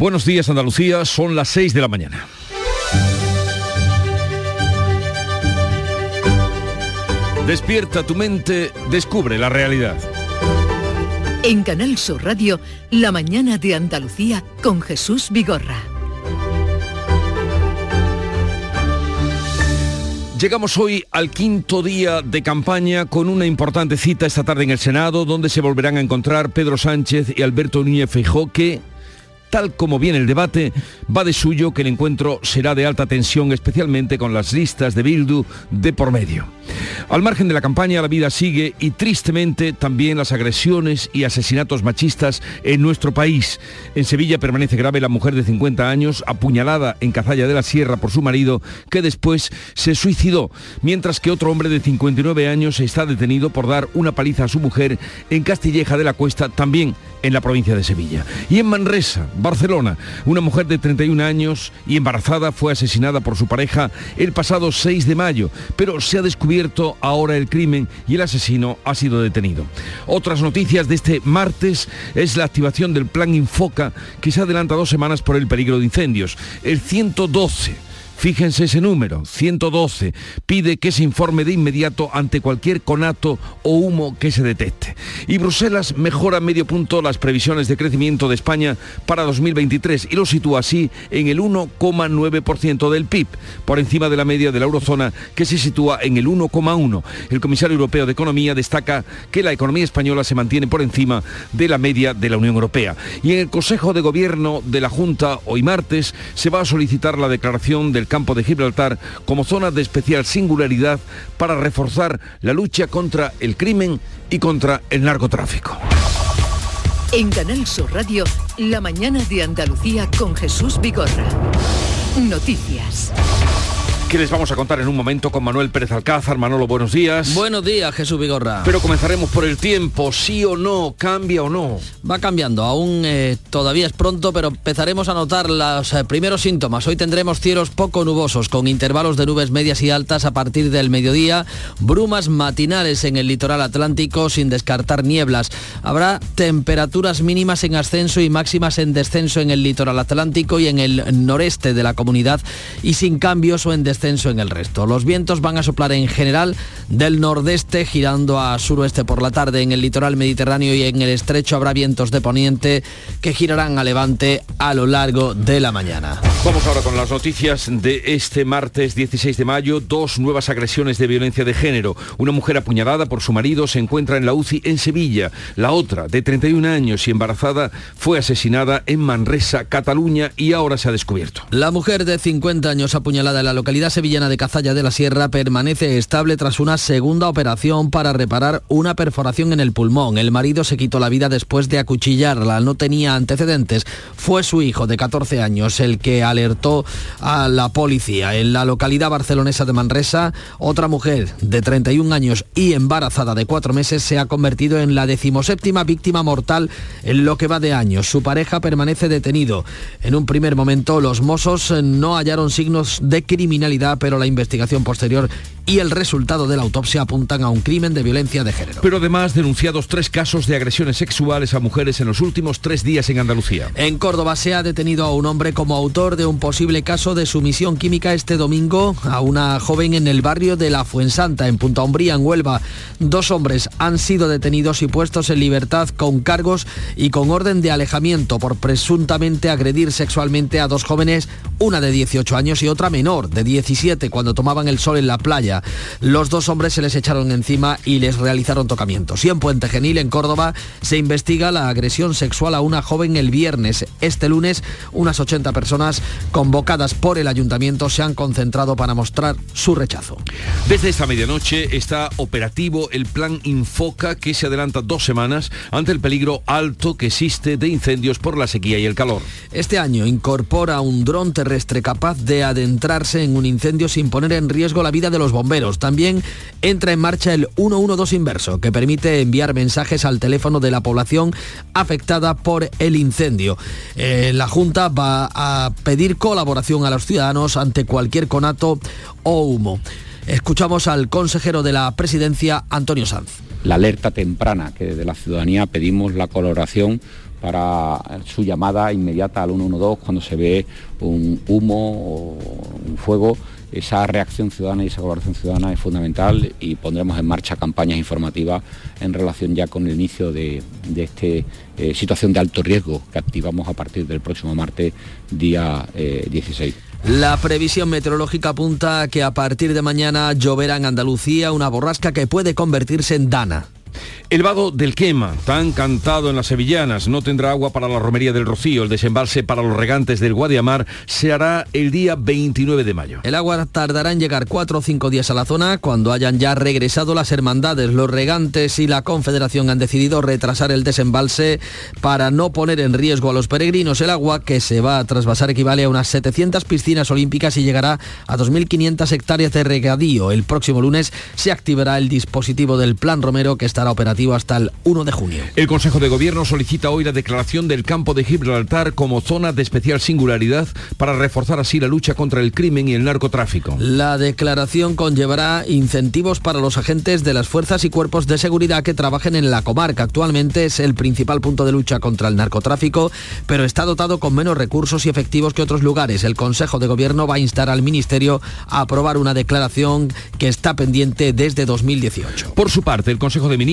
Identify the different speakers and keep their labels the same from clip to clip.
Speaker 1: Buenos días Andalucía, son las 6 de la mañana. Despierta tu mente, descubre la realidad.
Speaker 2: En Canal Sur Radio, La mañana de Andalucía con Jesús Vigorra.
Speaker 1: Llegamos hoy al quinto día de campaña con una importante cita esta tarde en el Senado, donde se volverán a encontrar Pedro Sánchez y Alberto Núñez Feijó, que tal como viene el debate, va de suyo que el encuentro será de alta tensión, especialmente con las listas de Bildu de por medio. Al margen de la campaña, la vida sigue y tristemente también las agresiones y asesinatos machistas en nuestro país. En Sevilla permanece grave la mujer de 50 años, apuñalada en Cazalla de la Sierra por su marido, que después se suicidó, mientras que otro hombre de 59 años está detenido por dar una paliza a su mujer en Castilleja de la Cuesta, también en la provincia de Sevilla. Y en Manresa, Barcelona, una mujer de 31 años y embarazada fue asesinada por su pareja el pasado 6 de mayo, pero se ha descubierto ahora el crimen y el asesino ha sido detenido. Otras noticias de este martes es la activación del plan Infoca que se adelanta dos semanas por el peligro de incendios. El 112 Fíjense ese número, 112, pide que se informe de inmediato ante cualquier conato o humo que se detecte. Y Bruselas mejora medio punto las previsiones de crecimiento de España para 2023 y lo sitúa así en el 1,9% del PIB, por encima de la media de la eurozona que se sitúa en el 1,1. El comisario europeo de Economía destaca que la economía española se mantiene por encima de la media de la Unión Europea. Y en el Consejo de Gobierno de la Junta, hoy martes, se va a solicitar la declaración del campo de Gibraltar como zona de especial singularidad para reforzar la lucha contra el crimen y contra el narcotráfico.
Speaker 2: En Canal Sur Radio, la mañana de Andalucía con Jesús Vigorra. Noticias
Speaker 1: que les vamos a contar en un momento con Manuel Pérez Alcázar. Manolo, buenos días.
Speaker 3: Buenos días, Jesús Vigorra.
Speaker 1: Pero comenzaremos por el tiempo, sí o no, cambia o no.
Speaker 3: Va cambiando, aún eh, todavía es pronto, pero empezaremos a notar los eh, primeros síntomas. Hoy tendremos cielos poco nubosos, con intervalos de nubes medias y altas a partir del mediodía, brumas matinales en el litoral atlántico sin descartar nieblas. Habrá temperaturas mínimas en ascenso y máximas en descenso en el litoral atlántico y en el noreste de la comunidad y sin cambios o en descenso en el resto. Los vientos van a soplar en general del nordeste, girando a suroeste por la tarde en el litoral mediterráneo y en el estrecho habrá vientos de poniente que girarán a levante a lo largo de la mañana.
Speaker 1: Vamos ahora con las noticias de este martes 16 de mayo. Dos nuevas agresiones de violencia de género. Una mujer apuñalada por su marido se encuentra en la UCI en Sevilla. La otra, de 31 años y embarazada, fue asesinada en Manresa, Cataluña y ahora se ha descubierto.
Speaker 3: La mujer de 50 años apuñalada en la localidad sevillana de Cazalla de la Sierra permanece estable tras una segunda operación para reparar una perforación en el pulmón. El marido se quitó la vida después de acuchillarla. No tenía antecedentes. Fue su hijo de 14 años el que alertó a la policía. En la localidad barcelonesa de Manresa, otra mujer de 31 años y embarazada de cuatro meses se ha convertido en la decimoséptima víctima mortal en lo que va de años. Su pareja permanece detenido. En un primer momento, los mozos no hallaron signos de criminalidad pero la investigación posterior y el resultado de la autopsia apuntan a un crimen de violencia de género.
Speaker 1: Pero además denunciados tres casos de agresiones sexuales a mujeres en los últimos tres días en Andalucía.
Speaker 3: En Córdoba se ha detenido a un hombre como autor de un posible caso de sumisión química este domingo a una joven en el barrio de La Fuensanta, en Punta Umbría, en Huelva. Dos hombres han sido detenidos y puestos en libertad con cargos y con orden de alejamiento por presuntamente agredir sexualmente a dos jóvenes, una de 18 años y otra menor, de 17, cuando tomaban el sol en la playa. Los dos hombres se les echaron encima y les realizaron tocamientos. Y en Puente Genil, en Córdoba, se investiga la agresión sexual a una joven el viernes. Este lunes, unas 80 personas convocadas por el ayuntamiento se han concentrado para mostrar su rechazo.
Speaker 1: Desde esta medianoche está operativo el plan Infoca que se adelanta dos semanas ante el peligro alto que existe de incendios por la sequía y el calor.
Speaker 3: Este año incorpora un dron terrestre capaz de adentrarse en un incendio sin poner en riesgo la vida de los bomberos también entra en marcha el 112 inverso, que permite enviar mensajes al teléfono de la población afectada por el incendio. Eh, la Junta va a pedir colaboración a los ciudadanos ante cualquier conato o humo. Escuchamos al consejero de la presidencia, Antonio Sanz.
Speaker 4: La alerta temprana que de la ciudadanía pedimos la colaboración para su llamada inmediata al 112 cuando se ve un humo o un fuego esa reacción ciudadana y esa colaboración ciudadana es fundamental y pondremos en marcha campañas informativas en relación ya con el inicio de, esta eh, situación de alto riesgo que activamos a partir del próximo martes día 16. Eh,
Speaker 3: La previsión meteorológica apunta que a partir de mañana lloverá en Andalucía una borrasca que puede convertirse en dana.
Speaker 1: El vado del Quema, tan cantado en las sevillanas, no tendrá agua para la romería del Rocío. El desembalse para los regantes del Guadiamar se hará el día 29 de mayo.
Speaker 3: El agua tardará en llegar cuatro o cinco días a la zona cuando hayan ya regresado las hermandades. Los regantes y la Confederación han decidido retrasar el desembalse para no poner en riesgo a los peregrinos. El agua que se va a trasvasar equivale a unas 700 piscinas olímpicas y llegará a 2.500 hectáreas de regadío. El próximo lunes se activará el dispositivo del Plan Romero que estará operativo hasta el 1 de junio.
Speaker 1: El Consejo de Gobierno solicita hoy la declaración del campo de Gibraltar como zona de especial singularidad para reforzar así la lucha contra el crimen y el narcotráfico.
Speaker 3: La declaración conllevará incentivos para los agentes de las fuerzas y cuerpos de seguridad que trabajen en la comarca. Actualmente es el principal punto de lucha contra el narcotráfico, pero está dotado con menos recursos y efectivos que otros lugares. El Consejo de Gobierno va a instar al Ministerio a aprobar una declaración que está pendiente desde 2018.
Speaker 1: Por su parte, el Consejo de Ministros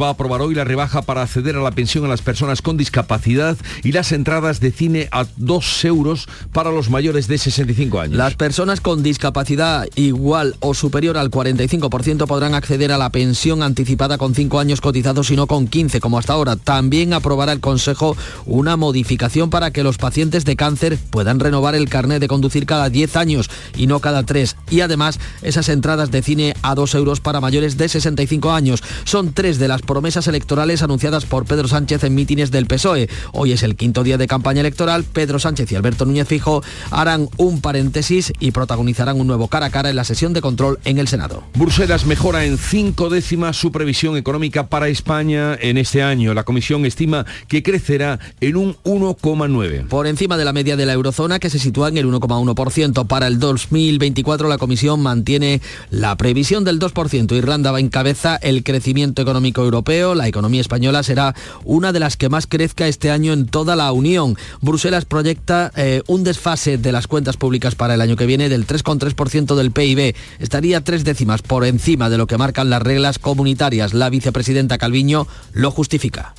Speaker 1: va a aprobar hoy la rebaja para acceder a la pensión a las personas con discapacidad y las entradas de cine a 2 euros para los mayores de 65 años.
Speaker 3: Las personas con discapacidad igual o superior al 45% podrán acceder a la pensión anticipada con 5 años cotizados y no con 15 como hasta ahora. También aprobará el Consejo una modificación para que los pacientes de cáncer puedan renovar el carnet de conducir cada 10 años y no cada 3. Y además esas entradas de cine a 2 euros para mayores de 65 años. Son tres de las promesas electorales anunciadas por Pedro Sánchez en mítines del PSOE. Hoy es el quinto día de campaña electoral. Pedro Sánchez y Alberto Núñez Fijo harán un paréntesis y protagonizarán un nuevo cara a cara en la sesión de control en el Senado.
Speaker 1: Bruselas mejora en cinco décimas su previsión económica para España en este año. La Comisión estima que crecerá en un 1,9.
Speaker 3: Por encima de la media de la eurozona que se sitúa en el 1,1%. Para el 2024 la Comisión mantiene la previsión del 2%. Irlanda va en cabeza el crecimiento económico europeo, la economía española será una de las que más crezca este año en toda la Unión. Bruselas proyecta eh, un desfase de las cuentas públicas para el año que viene del 3,3% del PIB. Estaría tres décimas por encima de lo que marcan las reglas comunitarias. La vicepresidenta Calviño lo justifica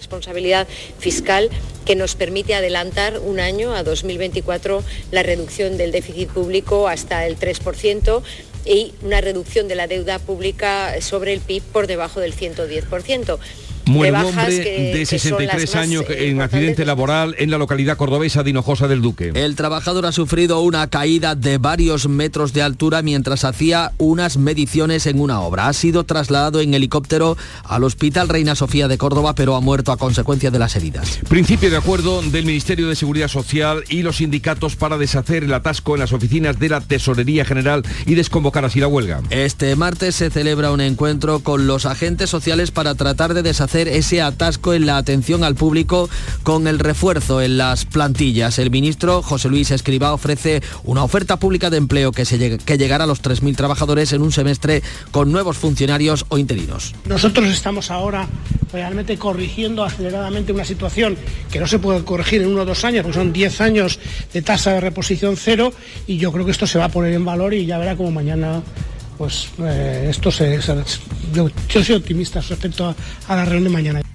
Speaker 5: responsabilidad fiscal que nos permite adelantar un año, a 2024, la reducción del déficit público hasta el 3% y una reducción de la deuda pública sobre el PIB por debajo del 110%.
Speaker 1: Muere un hombre de 63 años en accidente laboral en la localidad cordobesa de Hinojosa del Duque.
Speaker 3: El trabajador ha sufrido una caída de varios metros de altura mientras hacía unas mediciones en una obra. Ha sido trasladado en helicóptero al Hospital Reina Sofía de Córdoba, pero ha muerto a consecuencia de las heridas.
Speaker 1: Principio de acuerdo del Ministerio de Seguridad Social y los sindicatos para deshacer el atasco en las oficinas de la Tesorería General y desconvocar así la huelga.
Speaker 3: Este martes se celebra un encuentro con los agentes sociales para tratar de deshacer ese atasco en la atención al público con el refuerzo en las plantillas. El ministro José Luis Escriba ofrece una oferta pública de empleo que, se que llegará a los 3.000 trabajadores en un semestre con nuevos funcionarios o interinos.
Speaker 6: Nosotros estamos ahora realmente corrigiendo aceleradamente una situación que no se puede corregir en uno o dos años, porque son 10 años de tasa de reposición cero y yo creo que esto se va a poner en valor y ya verá como mañana pues eh, esto se, yo, soy optimista respecto a, a la reunión de mañana.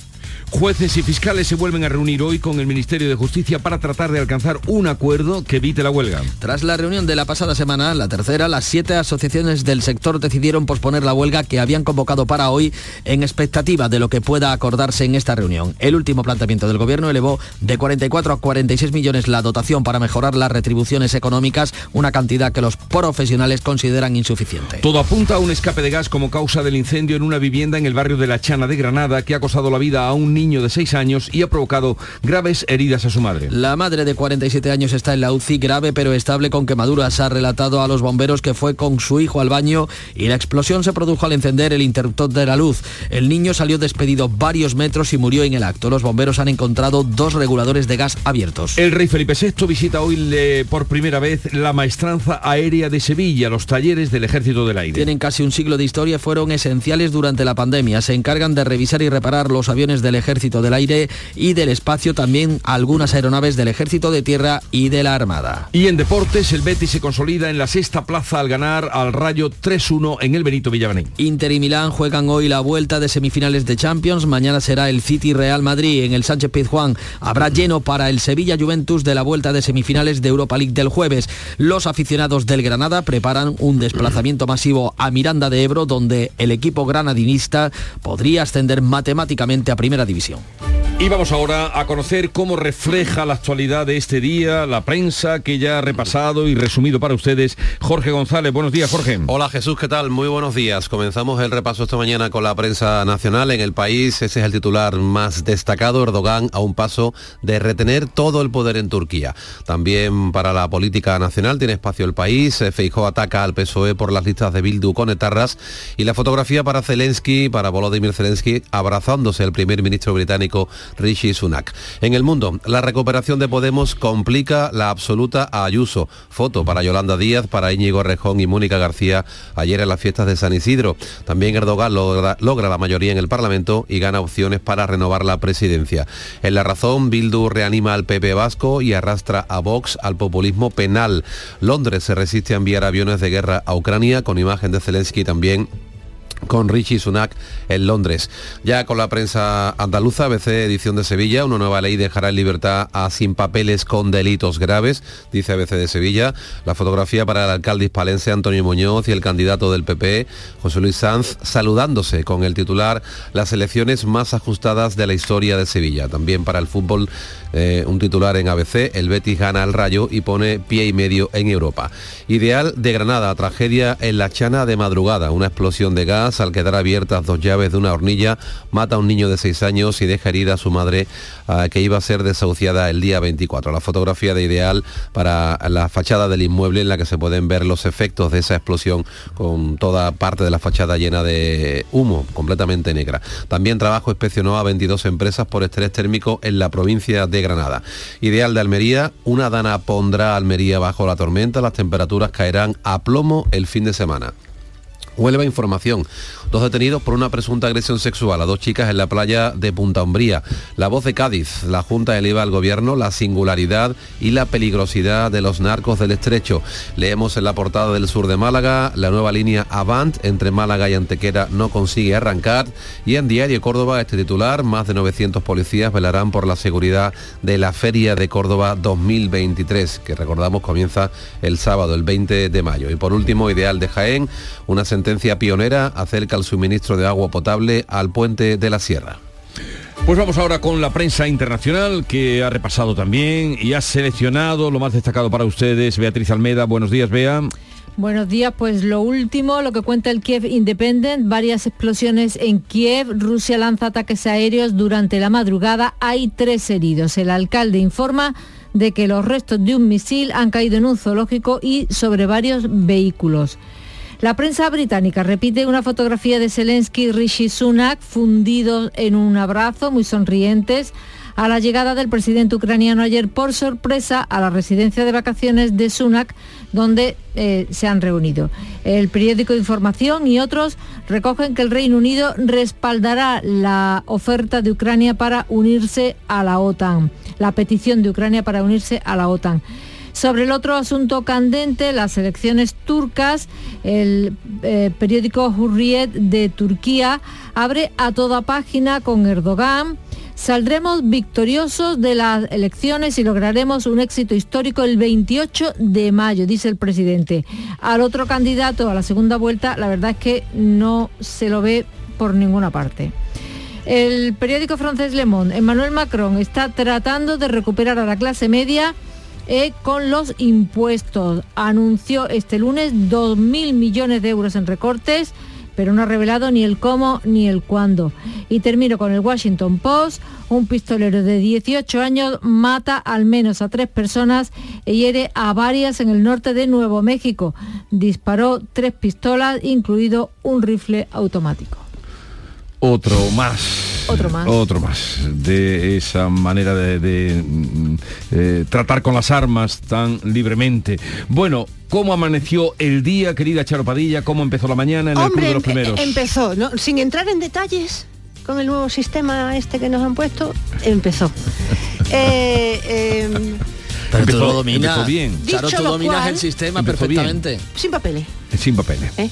Speaker 1: Jueces y fiscales se vuelven a reunir hoy con el Ministerio de Justicia para tratar de alcanzar un acuerdo que evite la huelga.
Speaker 3: Tras la reunión de la pasada semana, la tercera, las siete asociaciones del sector decidieron posponer la huelga que habían convocado para hoy en expectativa de lo que pueda acordarse en esta reunión. El último planteamiento del Gobierno elevó de 44 a 46 millones la dotación para mejorar las retribuciones económicas, una cantidad que los profesionales consideran insuficiente.
Speaker 1: Todo apunta a un escape de gas como causa del incendio en una vivienda en el barrio de La Chana de Granada que ha costado la vida a un niño niño de 6 años y ha provocado graves heridas a su madre.
Speaker 3: La madre de 47 años está en la UCI grave pero estable con quemaduras. Ha relatado a los bomberos que fue con su hijo al baño y la explosión se produjo al encender el interruptor de la luz. El niño salió despedido varios metros y murió en el acto. Los bomberos han encontrado dos reguladores de gas abiertos.
Speaker 1: El rey Felipe VI visita hoy por primera vez la maestranza aérea de Sevilla, los talleres del Ejército del Aire.
Speaker 3: Tienen casi un siglo de historia, fueron esenciales durante la pandemia. Se encargan de revisar y reparar los aviones del Ejército Ejército del Aire y del Espacio, también algunas aeronaves del Ejército de Tierra y de la Armada.
Speaker 1: Y en deportes, el Betis se consolida en la sexta plaza al ganar al Rayo 3-1 en el Benito Villavarín.
Speaker 3: Inter y Milán juegan hoy la vuelta de semifinales de Champions. Mañana será el City Real Madrid en el Sánchez Pizjuán. Habrá lleno para el Sevilla Juventus de la vuelta de semifinales de Europa League del jueves. Los aficionados del Granada preparan un desplazamiento masivo a Miranda de Ebro, donde el equipo granadinista podría ascender matemáticamente a Primera División. División.
Speaker 1: Y vamos ahora a conocer cómo refleja la actualidad de este día, la prensa que ya ha repasado y resumido para ustedes. Jorge González, buenos días, Jorge.
Speaker 7: Hola Jesús, ¿qué tal? Muy buenos días. Comenzamos el repaso esta mañana con la prensa nacional en el país. Ese es el titular más destacado. Erdogan a un paso de retener todo el poder en Turquía. También para la política nacional tiene espacio el país. Feijó ataca al PSOE por las listas de Bildu con etarras y la fotografía para Zelensky, para Volodymyr Zelensky, abrazándose el primer ministro británico Rishi Sunak. En el mundo, la recuperación de Podemos complica la absoluta a Ayuso. Foto para Yolanda Díaz, para Íñigo Rejón y Mónica García ayer en las fiestas de San Isidro. También Erdogan logra, logra la mayoría en el Parlamento y gana opciones para renovar la presidencia. En la razón, Bildu reanima al PP vasco y arrastra a Vox al populismo penal. Londres se resiste a enviar aviones de guerra a Ucrania con imagen de Zelensky también con Richie Sunak en Londres. Ya con la prensa andaluza, ABC Edición de Sevilla, una nueva ley dejará en libertad a sin papeles con delitos graves, dice ABC de Sevilla. La fotografía para el alcalde hispalense Antonio Muñoz y el candidato del PP, José Luis Sanz, saludándose con el titular las elecciones más ajustadas de la historia de Sevilla. También para el fútbol, eh, un titular en ABC, el Betis gana al Rayo y pone pie y medio en Europa. Ideal de Granada, tragedia en la Chana de madrugada, una explosión de gas al quedar abiertas dos llaves de una hornilla, mata a un niño de seis años y deja herida a su madre uh, que iba a ser desahuciada el día 24. La fotografía de ideal para la fachada del inmueble en la que se pueden ver los efectos de esa explosión con toda parte de la fachada llena de humo, completamente negra. También trabajo inspeccionó a 22 empresas por estrés térmico en la provincia de Granada. Ideal de Almería, una dana pondrá Almería bajo la tormenta, las temperaturas caerán a plomo el fin de semana. Huelva Información. Dos detenidos por una presunta agresión sexual a dos chicas en la playa de Punta Umbría. La voz de Cádiz. La Junta eleva al gobierno la singularidad y la peligrosidad de los narcos del estrecho. Leemos en la portada del sur de Málaga, la nueva línea Avant entre Málaga y Antequera no consigue arrancar. Y en Diario Córdoba, este titular, más de 900 policías velarán por la seguridad de la Feria de Córdoba 2023, que recordamos comienza el sábado, el 20 de mayo. Y por último, Ideal de Jaén, una sentencia pionera acerca al suministro de agua potable al puente de la Sierra.
Speaker 1: Pues vamos ahora con la prensa internacional que ha repasado también y ha seleccionado lo más destacado para ustedes. Beatriz Almeda, buenos días, Bea.
Speaker 8: Buenos días, pues lo último, lo que cuenta el Kiev Independent, varias explosiones en Kiev, Rusia lanza ataques aéreos durante la madrugada, hay tres heridos. El alcalde informa de que los restos de un misil han caído en un zoológico y sobre varios vehículos. La prensa británica repite una fotografía de Zelensky y Rishi Sunak fundidos en un abrazo, muy sonrientes, a la llegada del presidente ucraniano ayer por sorpresa a la residencia de vacaciones de Sunak, donde eh, se han reunido. El periódico Información y otros recogen que el Reino Unido respaldará la oferta de Ucrania para unirse a la OTAN, la petición de Ucrania para unirse a la OTAN. Sobre el otro asunto candente, las elecciones turcas, el eh, periódico Hurriyet de Turquía abre a toda página con Erdogan. Saldremos victoriosos de las elecciones y lograremos un éxito histórico el 28 de mayo, dice el presidente. Al otro candidato a la segunda vuelta, la verdad es que no se lo ve por ninguna parte. El periódico francés Le Monde, Emmanuel Macron está tratando de recuperar a la clase media eh, con los impuestos. Anunció este lunes 2.000 millones de euros en recortes, pero no ha revelado ni el cómo ni el cuándo. Y termino con el Washington Post. Un pistolero de 18 años mata al menos a tres personas e hiere a varias en el norte de Nuevo México. Disparó tres pistolas, incluido un rifle automático.
Speaker 1: Otro más.
Speaker 8: Otro más.
Speaker 1: Otro más. De esa manera de, de, mm, eh, tratar con las armas tan libremente. Bueno, ¿cómo amaneció el día, querida Charo Padilla? ¿Cómo empezó la mañana en el Club de los Primeros?
Speaker 9: empezó, ¿no? sin entrar en detalles, con el nuevo sistema este que nos han puesto, empezó. Eh,
Speaker 3: Pero tú
Speaker 1: Empezó-
Speaker 3: lo dominas.
Speaker 1: empezó bien.
Speaker 3: Tú dominas
Speaker 9: cual-
Speaker 3: el sistema
Speaker 1: bien.
Speaker 3: perfectamente.
Speaker 9: sin papeles.
Speaker 1: Sin papeles.
Speaker 9: ¿eh?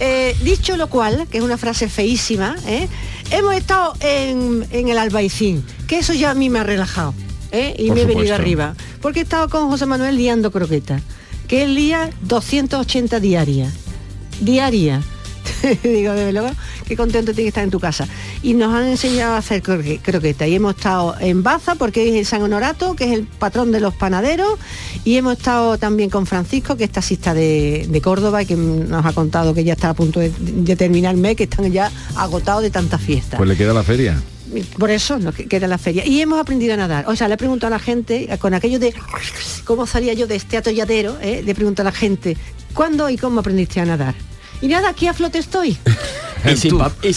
Speaker 9: Eh, dicho lo cual, que es una frase feísima, ¿eh? hemos estado en, en el Albaicín, que eso ya a mí me ha relajado. ¿eh? Y
Speaker 1: Por
Speaker 9: me he
Speaker 1: supuesto.
Speaker 9: venido arriba. Porque he estado con José Manuel liando croquetas, que él lía 280 diarias. Diarias. Digo, de luego, qué contento tiene que estar en tu casa. Y nos han enseñado a hacer croque- croquetas. Y hemos estado en Baza, porque es San Honorato, que es el patrón de los panaderos. Y hemos estado también con Francisco, que es taxista de, de Córdoba, y que nos ha contado que ya está a punto de, de terminar el mes, que están ya agotados de tanta fiesta.
Speaker 1: Pues le queda la feria.
Speaker 9: Por eso nos que- queda la feria. Y hemos aprendido a nadar. O sea, le he preguntado a la gente, con aquello de cómo salía yo de este atolladero, ¿eh? le pregunto a la gente, ¿cuándo y cómo aprendiste a nadar? Y nada, aquí a flote estoy.
Speaker 3: Y sin,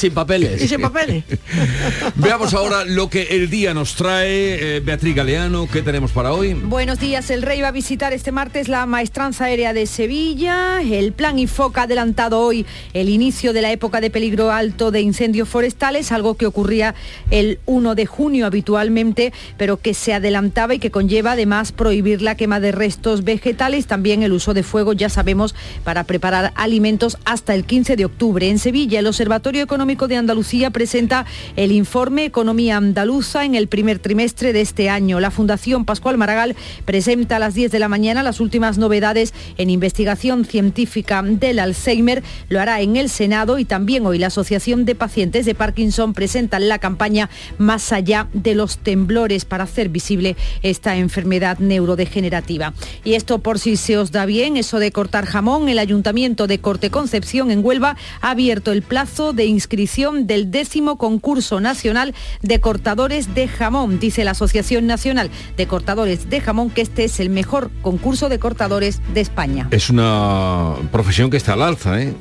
Speaker 3: y papeles.
Speaker 9: Y sin papeles.
Speaker 1: Veamos ahora lo que el día nos trae. Eh, Beatriz Galeano, ¿qué tenemos para hoy?
Speaker 10: Buenos días. El rey va a visitar este martes la maestranza aérea de Sevilla. El plan IFOC ha adelantado hoy el inicio de la época de peligro alto de incendios forestales, algo que ocurría el 1 de junio habitualmente, pero que se adelantaba y que conlleva además prohibir la quema de restos vegetales, también el uso de fuego, ya sabemos, para preparar alimentos hasta el 15 de octubre. En Sevilla, Observatorio Económico de Andalucía presenta el informe Economía Andaluza en el primer trimestre de este año. La Fundación Pascual Maragall presenta a las 10 de la mañana las últimas novedades en investigación científica del Alzheimer. Lo hará en el Senado y también hoy la Asociación de Pacientes de Parkinson presenta la campaña Más allá de los temblores para hacer visible esta enfermedad neurodegenerativa. Y esto por si se os da bien, eso de cortar jamón, el Ayuntamiento de Corte Concepción en Huelva ha abierto el plazo de inscripción del décimo concurso nacional de cortadores de jamón. Dice la Asociación Nacional de Cortadores de Jamón que este es el mejor concurso de cortadores de España.
Speaker 1: Es una profesión que está al alza, ¿eh?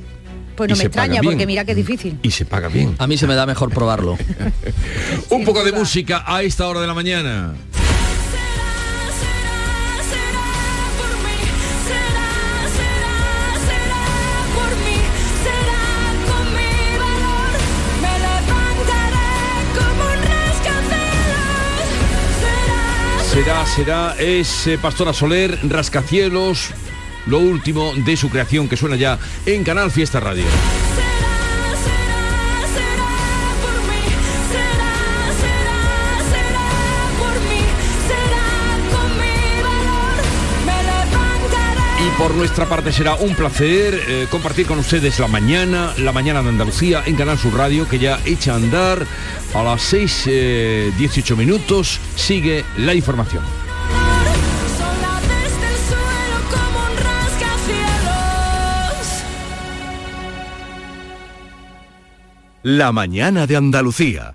Speaker 10: Pues
Speaker 1: y
Speaker 10: no me extraña porque mira que es difícil.
Speaker 1: Y se paga bien.
Speaker 3: A mí se me da mejor probarlo.
Speaker 1: Un poco de música a esta hora de la mañana. Será, será, es Pastora Soler, Rascacielos, lo último de su creación que suena ya en Canal Fiesta Radio. Por nuestra parte será un placer eh, compartir con ustedes la mañana, la mañana de Andalucía en Canal Sur Radio, que ya echa a andar a las 6, eh, 18 minutos. Sigue la información.
Speaker 11: La mañana de Andalucía.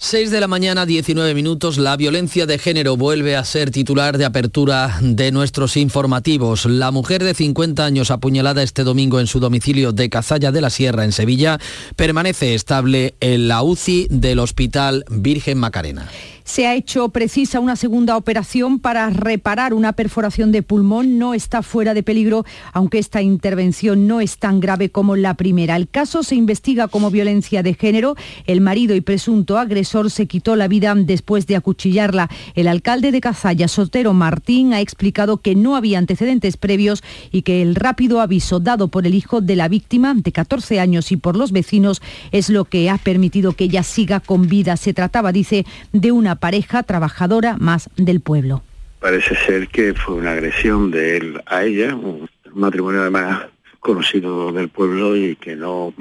Speaker 3: 6 de la mañana, 19 minutos. La violencia de género vuelve a ser titular de apertura de nuestros informativos. La mujer de 50 años apuñalada este domingo en su domicilio de Cazalla de la Sierra, en Sevilla, permanece estable en la UCI del Hospital Virgen Macarena.
Speaker 10: Se ha hecho precisa una segunda operación para reparar una perforación de pulmón. No está fuera de peligro, aunque esta intervención no es tan grave como la primera. El caso se investiga como violencia de género. El marido y presunto agresor se quitó la vida después de acuchillarla. El alcalde de Cazalla, Sotero Martín, ha explicado que no había antecedentes previos y que el rápido aviso dado por el hijo de la víctima, de 14 años, y por los vecinos, es lo que ha permitido que ella siga con vida. Se trataba, dice, de una pareja trabajadora más del pueblo.
Speaker 12: Parece ser que fue una agresión de él a ella, un matrimonio además conocido del pueblo y que no,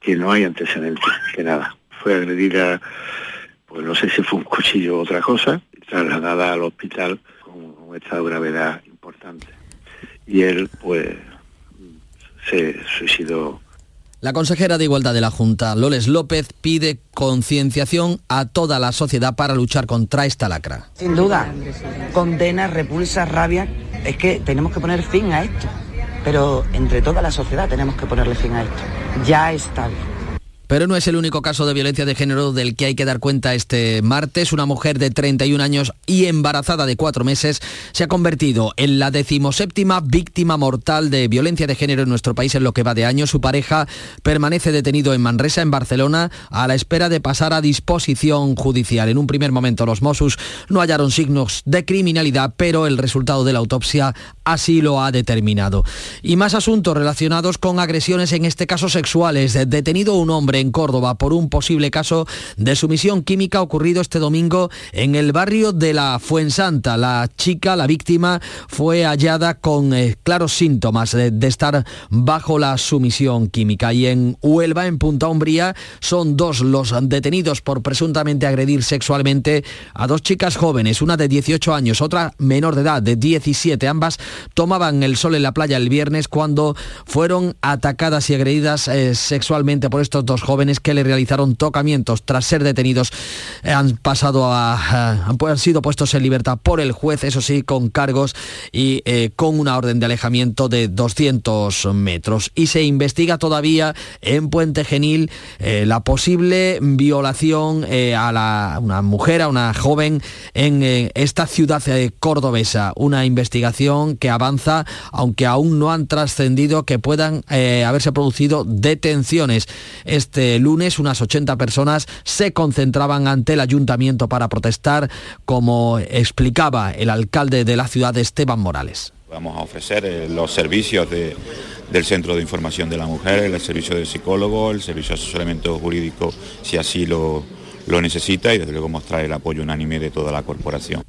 Speaker 12: que no hay antecedentes, que nada. Fue agredida, pues no sé si fue un cuchillo o otra cosa, trasladada al hospital con un estado de gravedad importante. Y él, pues, se suicidó
Speaker 3: la consejera de Igualdad de la Junta, Loles López, pide concienciación a toda la sociedad para luchar contra esta lacra.
Speaker 13: Sin duda, condena, repulsa, rabia. Es que tenemos que poner fin a esto. Pero entre toda la sociedad tenemos que ponerle fin a esto. Ya está bien.
Speaker 3: Pero no es el único caso de violencia de género del que hay que dar cuenta este martes. Una mujer de 31 años y embarazada de cuatro meses se ha convertido en la decimoséptima víctima mortal de violencia de género en nuestro país en lo que va de año. Su pareja permanece detenido en Manresa, en Barcelona, a la espera de pasar a disposición judicial. En un primer momento los Mossos no hallaron signos de criminalidad, pero el resultado de la autopsia así lo ha determinado. Y más asuntos relacionados con agresiones, en este caso sexuales. Detenido un hombre en Córdoba por un posible caso de sumisión química ocurrido este domingo en el barrio de la Fuensanta. La chica, la víctima, fue hallada con eh, claros síntomas de, estar bajo la sumisión química. Y en Huelva, en Punta Umbría, son dos los detenidos por presuntamente agredir sexualmente a dos chicas jóvenes, una de 18 años, otra menor de edad, de 17. Ambas tomaban el sol en la playa el viernes cuando fueron atacadas y agredidas eh, sexualmente por estos dos jóvenes que le realizaron tocamientos tras ser detenidos eh, han pasado a, han sido puestos en libertad por el juez eso sí con cargos y eh, con una orden de alejamiento de 200 metros. Y se investiga todavía en Puente Genil eh, la posible violación a la, una mujer a una joven en esta ciudad cordobesa. Una investigación que avanza aunque aún no han trascendido que puedan haberse producido detenciones lunes unas 80 personas se concentraban ante el ayuntamiento para protestar, como explicaba el alcalde de la ciudad, Esteban Morales.
Speaker 14: Vamos a ofrecer eh, los servicios de, del Centro de Información de la Mujer, el servicio del psicólogo, el servicio de asesoramiento jurídico, si así lo necesita, y desde luego mostrar el apoyo unánime de toda la corporación.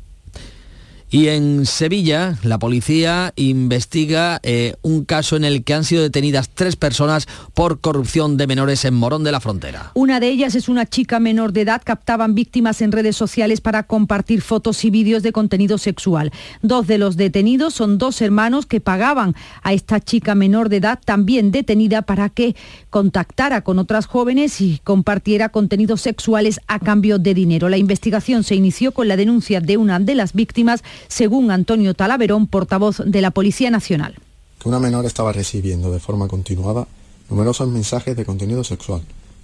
Speaker 3: Y en Sevilla, la policía investiga eh, un caso en el que han sido detenidas tres personas por corrupción de menores en Morón de la Frontera.
Speaker 10: Una de ellas es una chica menor de edad. Captaban víctimas en redes sociales para compartir fotos y vídeos de contenido sexual. Dos de los detenidos son dos hermanos que pagaban a esta chica menor de edad, también detenida, para que contactara con otras jóvenes y compartiera contenidos sexuales a cambio de dinero. La investigación se inició con la denuncia de una de las víctimas según Antonio Talaverón, portavoz de la Policía Nacional.
Speaker 15: Que una menor estaba recibiendo de forma continuada numerosos mensajes de contenido sexual.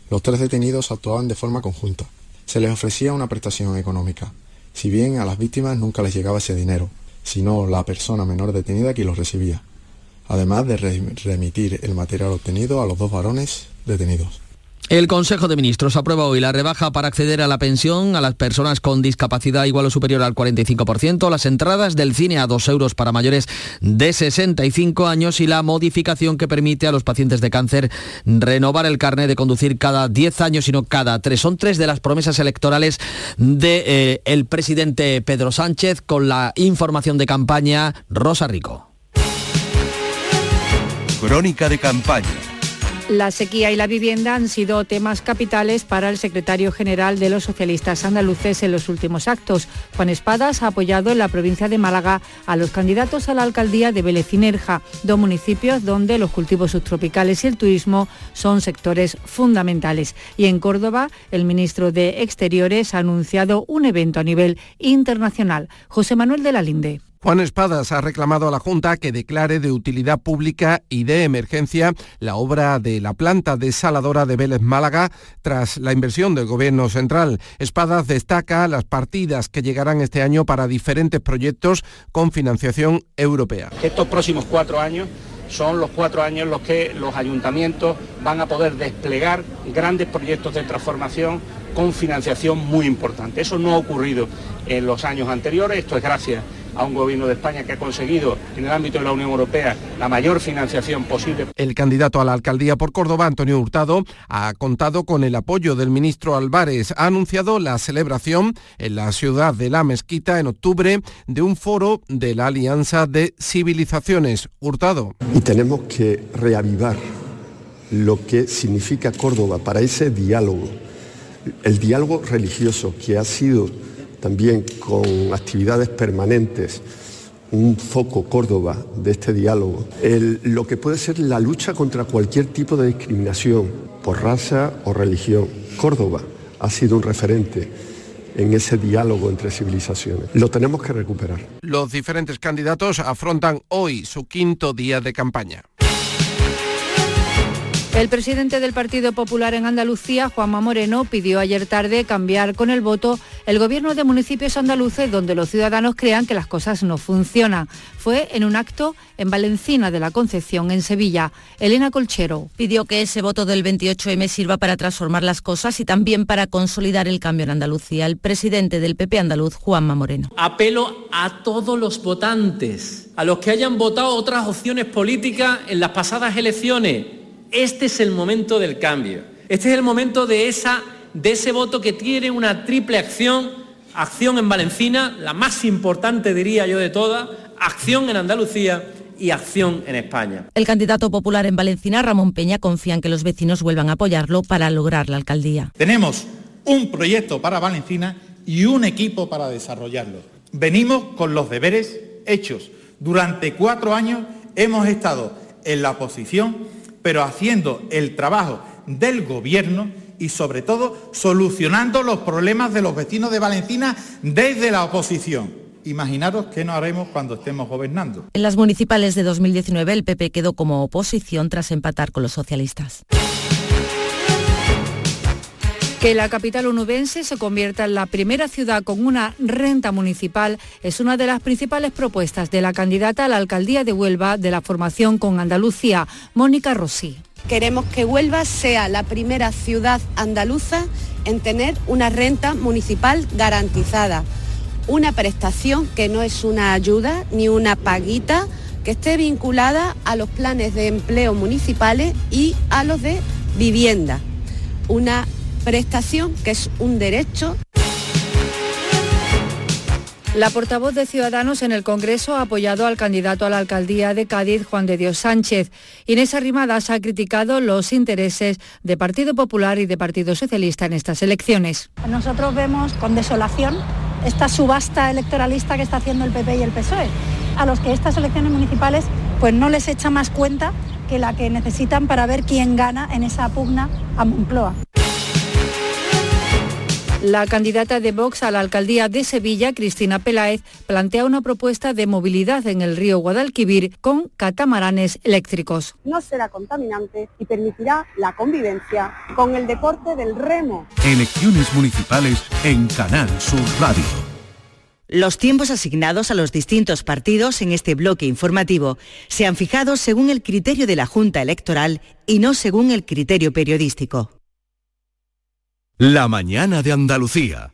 Speaker 15: Los tres detenidos actuaban de forma conjunta. Se les ofrecía una prestación económica, si bien a las víctimas nunca les llegaba ese dinero, sino la persona menor detenida que los recibía, además de remitir el material obtenido a los dos varones detenidos.
Speaker 3: El Consejo de Ministros aprueba hoy la rebaja para acceder a la pensión a las personas con discapacidad igual o superior al 45%, las entradas del cine a 2 euros para mayores de 65 años y la modificación que permite a los pacientes de cáncer renovar el carnet de conducir cada 10 años y no cada 3. Son tres de las promesas electorales del de, eh, presidente Pedro Sánchez con la información de campaña Rosa Rico.
Speaker 16: Crónica de campaña.
Speaker 17: La sequía y la vivienda han sido temas capitales para el secretario general de los socialistas andaluces en los últimos actos. Juan Espadas ha apoyado en la provincia de Málaga a los candidatos a la alcaldía de Vélez y Nerja, dos municipios donde los cultivos subtropicales y el turismo son sectores fundamentales. Y en Córdoba, el ministro de Exteriores ha anunciado un evento a nivel internacional. José Manuel de la Linde.
Speaker 18: Juan Espadas ha reclamado a la Junta que declare de utilidad pública y de emergencia la obra de la planta desaladora de Vélez Málaga tras la inversión del Gobierno central. Espadas destaca las partidas que llegarán este año para diferentes proyectos con financiación europea.
Speaker 19: Estos próximos cuatro años son los cuatro años en los que los ayuntamientos van a poder desplegar grandes proyectos de transformación con financiación muy importante. Eso no ha ocurrido en los años anteriores, esto es gracias a un gobierno de España que ha conseguido en el ámbito de la Unión Europea la mayor financiación posible.
Speaker 18: El candidato a la alcaldía por Córdoba, Antonio Hurtado, ha contado con el apoyo del ministro Álvarez. Ha anunciado la celebración en la ciudad de La Mezquita en octubre de un foro de la Alianza de Civilizaciones. Hurtado.
Speaker 16: Y tenemos que reavivar lo que significa Córdoba para ese diálogo, el diálogo religioso que ha sido también con actividades permanentes un foco Córdoba de este diálogo, lo que puede ser la lucha contra cualquier tipo de discriminación por raza o religión. Córdoba ha sido un referente en ese diálogo entre civilizaciones. Lo tenemos que recuperar.
Speaker 18: Los diferentes candidatos afrontan hoy su quinto día de campaña.
Speaker 17: El presidente del Partido Popular en Andalucía, Juanma Moreno, pidió ayer tarde cambiar con el voto el gobierno de municipios andaluces donde los ciudadanos crean que las cosas no funcionan. Fue en un acto en Valencina de la Concepción, en Sevilla. Elena Colchero.
Speaker 20: Pidió que ese voto del 28M sirva para transformar las cosas y también para consolidar el cambio en Andalucía. El presidente del PP andaluz, Juanma Moreno.
Speaker 21: Apelo a todos los votantes, a los que hayan votado otras opciones políticas en las pasadas elecciones este es el momento del cambio. Este es el momento de, esa, de ese voto que tiene una triple acción. Acción en Valencina, la más importante diría yo de todas, acción en Andalucía y acción en España.
Speaker 20: El candidato popular en Valencina, Ramón Peña, confía en que los vecinos vuelvan a apoyarlo para lograr la alcaldía.
Speaker 22: Tenemos un proyecto para Valencina y un equipo para desarrollarlo. Venimos con los deberes hechos. Durante cuatro años hemos estado en la oposición pero haciendo el trabajo del gobierno y sobre todo solucionando los problemas de los vecinos de Valencina desde la oposición. Imaginaros qué no haremos cuando estemos gobernando.
Speaker 20: En las municipales de 2019 el PP quedó como oposición tras empatar con los socialistas.
Speaker 17: Que la capital onubense se convierta en la primera ciudad con una renta municipal es una de las principales propuestas de la candidata a la alcaldía de Huelva de la formación con Andalucía, Mónica Rossi.
Speaker 23: Queremos que Huelva sea la primera ciudad andaluza en tener una renta municipal garantizada, una prestación que no es una ayuda ni una paguita, que esté vinculada a los planes de empleo municipales y a los de vivienda. Una prestación que es un derecho.
Speaker 17: La portavoz de Ciudadanos en el Congreso ha apoyado al candidato a la alcaldía de Cádiz, Juan de Dios Sánchez. Inés Arrimadas ha criticado los intereses de Partido Popular y de Partido Socialista en estas elecciones.
Speaker 24: Nosotros vemos con desolación esta subasta electoralista que está haciendo el PP y el PSOE, a los que estas elecciones municipales pues no les echa más cuenta que la que necesitan para ver quién gana en esa pugna a Moncloa.
Speaker 17: La candidata de Vox a la alcaldía de Sevilla, Cristina Peláez, plantea una propuesta de movilidad en el río Guadalquivir con catamaranes eléctricos.
Speaker 25: No será contaminante y permitirá la convivencia con el deporte del remo.
Speaker 11: Elecciones municipales en Canal Sur Radio.
Speaker 26: Los tiempos asignados a los distintos partidos en este bloque informativo se han fijado según el criterio de la Junta Electoral y no según el criterio periodístico.
Speaker 11: La mañana de Andalucía.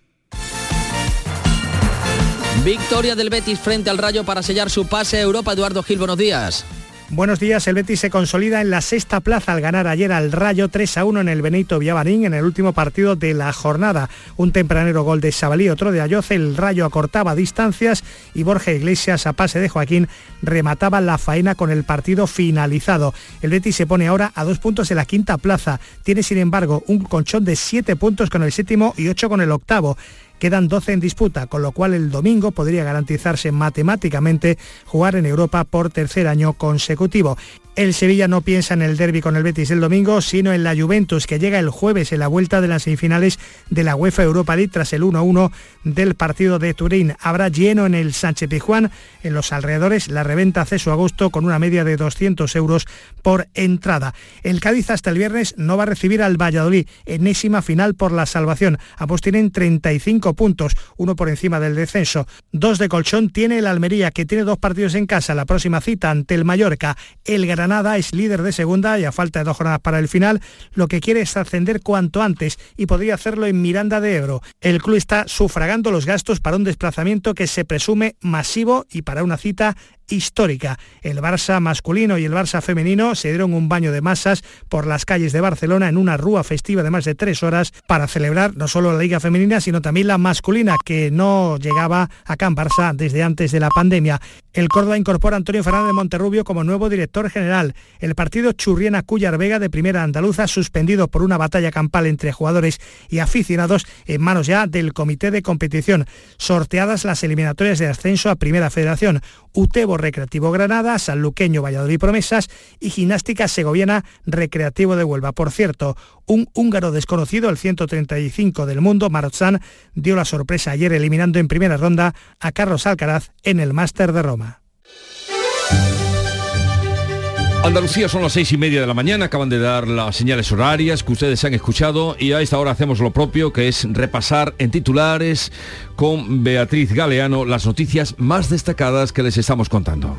Speaker 3: Victoria del Betis frente al Rayo para sellar su pase a Europa. Eduardo Gil, buenos días.
Speaker 27: Buenos días, el Betis se consolida en la sexta plaza al ganar ayer al Rayo 3 a 1 en el Benito Villavarín en el último partido de la jornada. Un tempranero gol de Sabalí, otro de Ayoce, el Rayo acortaba distancias y Borja Iglesias a pase de Joaquín remataba la faena con el partido finalizado. El Betis se pone ahora a dos puntos en la quinta plaza. Tiene sin embargo un colchón de siete puntos con el séptimo y ocho con el octavo. Quedan 12 en disputa, con lo cual el domingo podría garantizarse matemáticamente jugar en Europa por tercer año consecutivo. El Sevilla no piensa en el derby con el Betis el domingo, sino en la Juventus, que llega el jueves en la vuelta de las semifinales de la UEFA Europa League tras el 1-1 del partido de Turín. Habrá lleno en el Sánchez Pizjuán. En los alrededores, la reventa hace su agosto con una media de 200 euros por entrada. El Cádiz hasta el viernes no va a recibir al Valladolid, enésima final por la salvación. Ambos tienen 35 puntos, uno por encima del descenso. Dos de colchón tiene el Almería, que tiene dos partidos en casa. La próxima cita ante el Mallorca. El Granada es líder de segunda y a falta de dos jornadas para el final, lo que quiere es ascender cuanto antes y podría hacerlo en Miranda de Ebro. El club está sufragando los gastos para un desplazamiento que se presume masivo y para una cita histórica. El Barça masculino y el Barça femenino se dieron un baño de masas por las calles de Barcelona en una rúa festiva de más de tres horas para celebrar no solo la Liga Femenina, sino también la masculina, que no llegaba a Can Barça desde antes de la pandemia. El Córdoba incorpora a Antonio Fernández Monterrubio como nuevo director general. El partido Churriena Cuyar Vega de Primera Andaluza, suspendido por una batalla campal entre jugadores y aficionados, en manos ya del Comité de Competición. Sorteadas las eliminatorias de ascenso a Primera Federación. Utebo Recreativo Granada, Sanluqueño Valladolid Promesas y Gimnástica Segoviana Recreativo de Huelva. Por cierto, un húngaro desconocido, el 135 del mundo, Marotzán, dio la sorpresa ayer eliminando en primera ronda a Carlos Alcaraz en el Máster de Roma.
Speaker 1: Andalucía son las seis y media de la mañana, acaban de dar las señales horarias que ustedes han escuchado y a esta hora hacemos lo propio, que es repasar en titulares con Beatriz Galeano las noticias más destacadas que les estamos contando.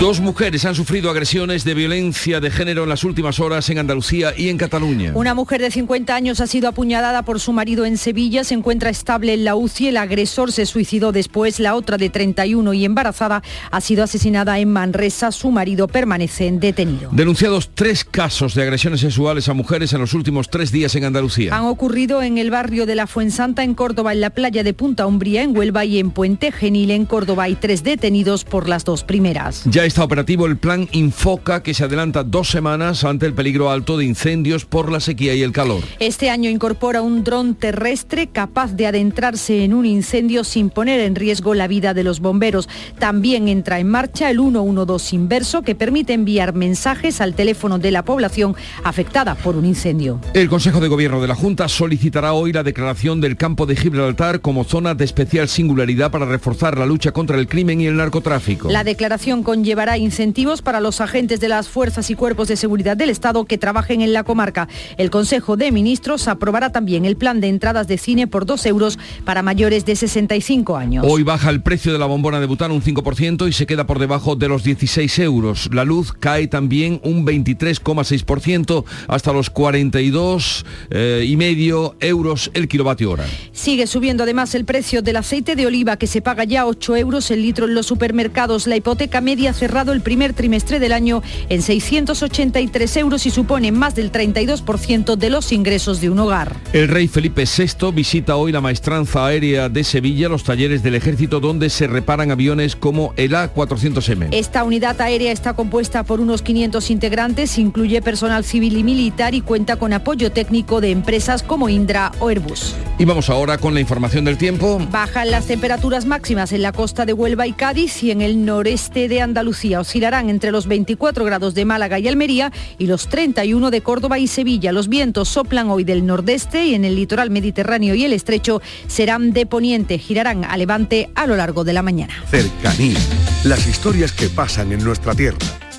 Speaker 1: Dos mujeres han sufrido agresiones de violencia de género en las últimas horas en Andalucía y en Cataluña.
Speaker 10: Una mujer de 50 años ha sido apuñalada por su marido en Sevilla, se encuentra estable en la UCI, el agresor se suicidó después, la otra de 31 y embarazada ha sido asesinada en Manresa, su marido permanece detenido.
Speaker 1: Denunciados tres casos de agresiones sexuales a mujeres en los últimos tres días en Andalucía.
Speaker 10: Han ocurrido en el barrio de la Fuensanta, en Córdoba, en la playa de Punta Umbría, en Huelva y en Puente Genil, en Córdoba. Hay tres detenidos por las dos primeras.
Speaker 1: Ya está operativo el plan Infoca que se adelanta dos semanas ante el peligro alto de incendios por la sequía y el calor.
Speaker 10: Este año incorpora un dron terrestre capaz de adentrarse en un incendio sin poner en riesgo la vida de los bomberos. También entra en marcha el 112 inverso que permite enviar mensajes al teléfono de la población afectada por un incendio.
Speaker 1: El Consejo de Gobierno de la Junta solicitará hoy la declaración del campo de Gibraltar como zona de especial singularidad para reforzar la lucha contra el crimen y el narcotráfico.
Speaker 10: La declaración conllevará incentivos para los agentes de las fuerzas y cuerpos de seguridad del Estado que trabajen en la comarca. El Consejo de Ministros aprobará también el plan de entradas de cine por 2 euros para mayores de 65 años.
Speaker 1: Hoy baja el precio de la bombona de butano un 5% y se queda por debajo de los 16 euros. La luz cae también un 23,6% hasta los 42 eh, y medio euros el kilovatio hora.
Speaker 10: Sigue subiendo además el precio del aceite de oliva que se paga ya 8 euros el litro en los supermercados. La hipoteca media cerrado el primer trimestre del año en 683 euros y supone más del 32% de los ingresos de un hogar.
Speaker 1: El rey Felipe VI visita hoy la maestranza aérea de Sevilla, los talleres del ejército donde se reparan aviones como el A400M.
Speaker 10: Esta unidad aérea está compuesta por unos 500 integrantes, incluye personal civil y militar y cuenta con apoyo técnico de empresas como Indra o Airbus.
Speaker 1: Y vamos ahora con la información del tiempo.
Speaker 10: Bajan las temperaturas máximas en la costa de Huelva y Cádiz y en el noreste de Andalucía oscilarán entre los 24 grados de Málaga y Almería y los 31 de Córdoba y Sevilla. Los vientos soplan hoy del nordeste y en el litoral mediterráneo y el estrecho serán de poniente, girarán a levante a lo largo de la mañana.
Speaker 28: Cercanía. Las historias que pasan en nuestra tierra.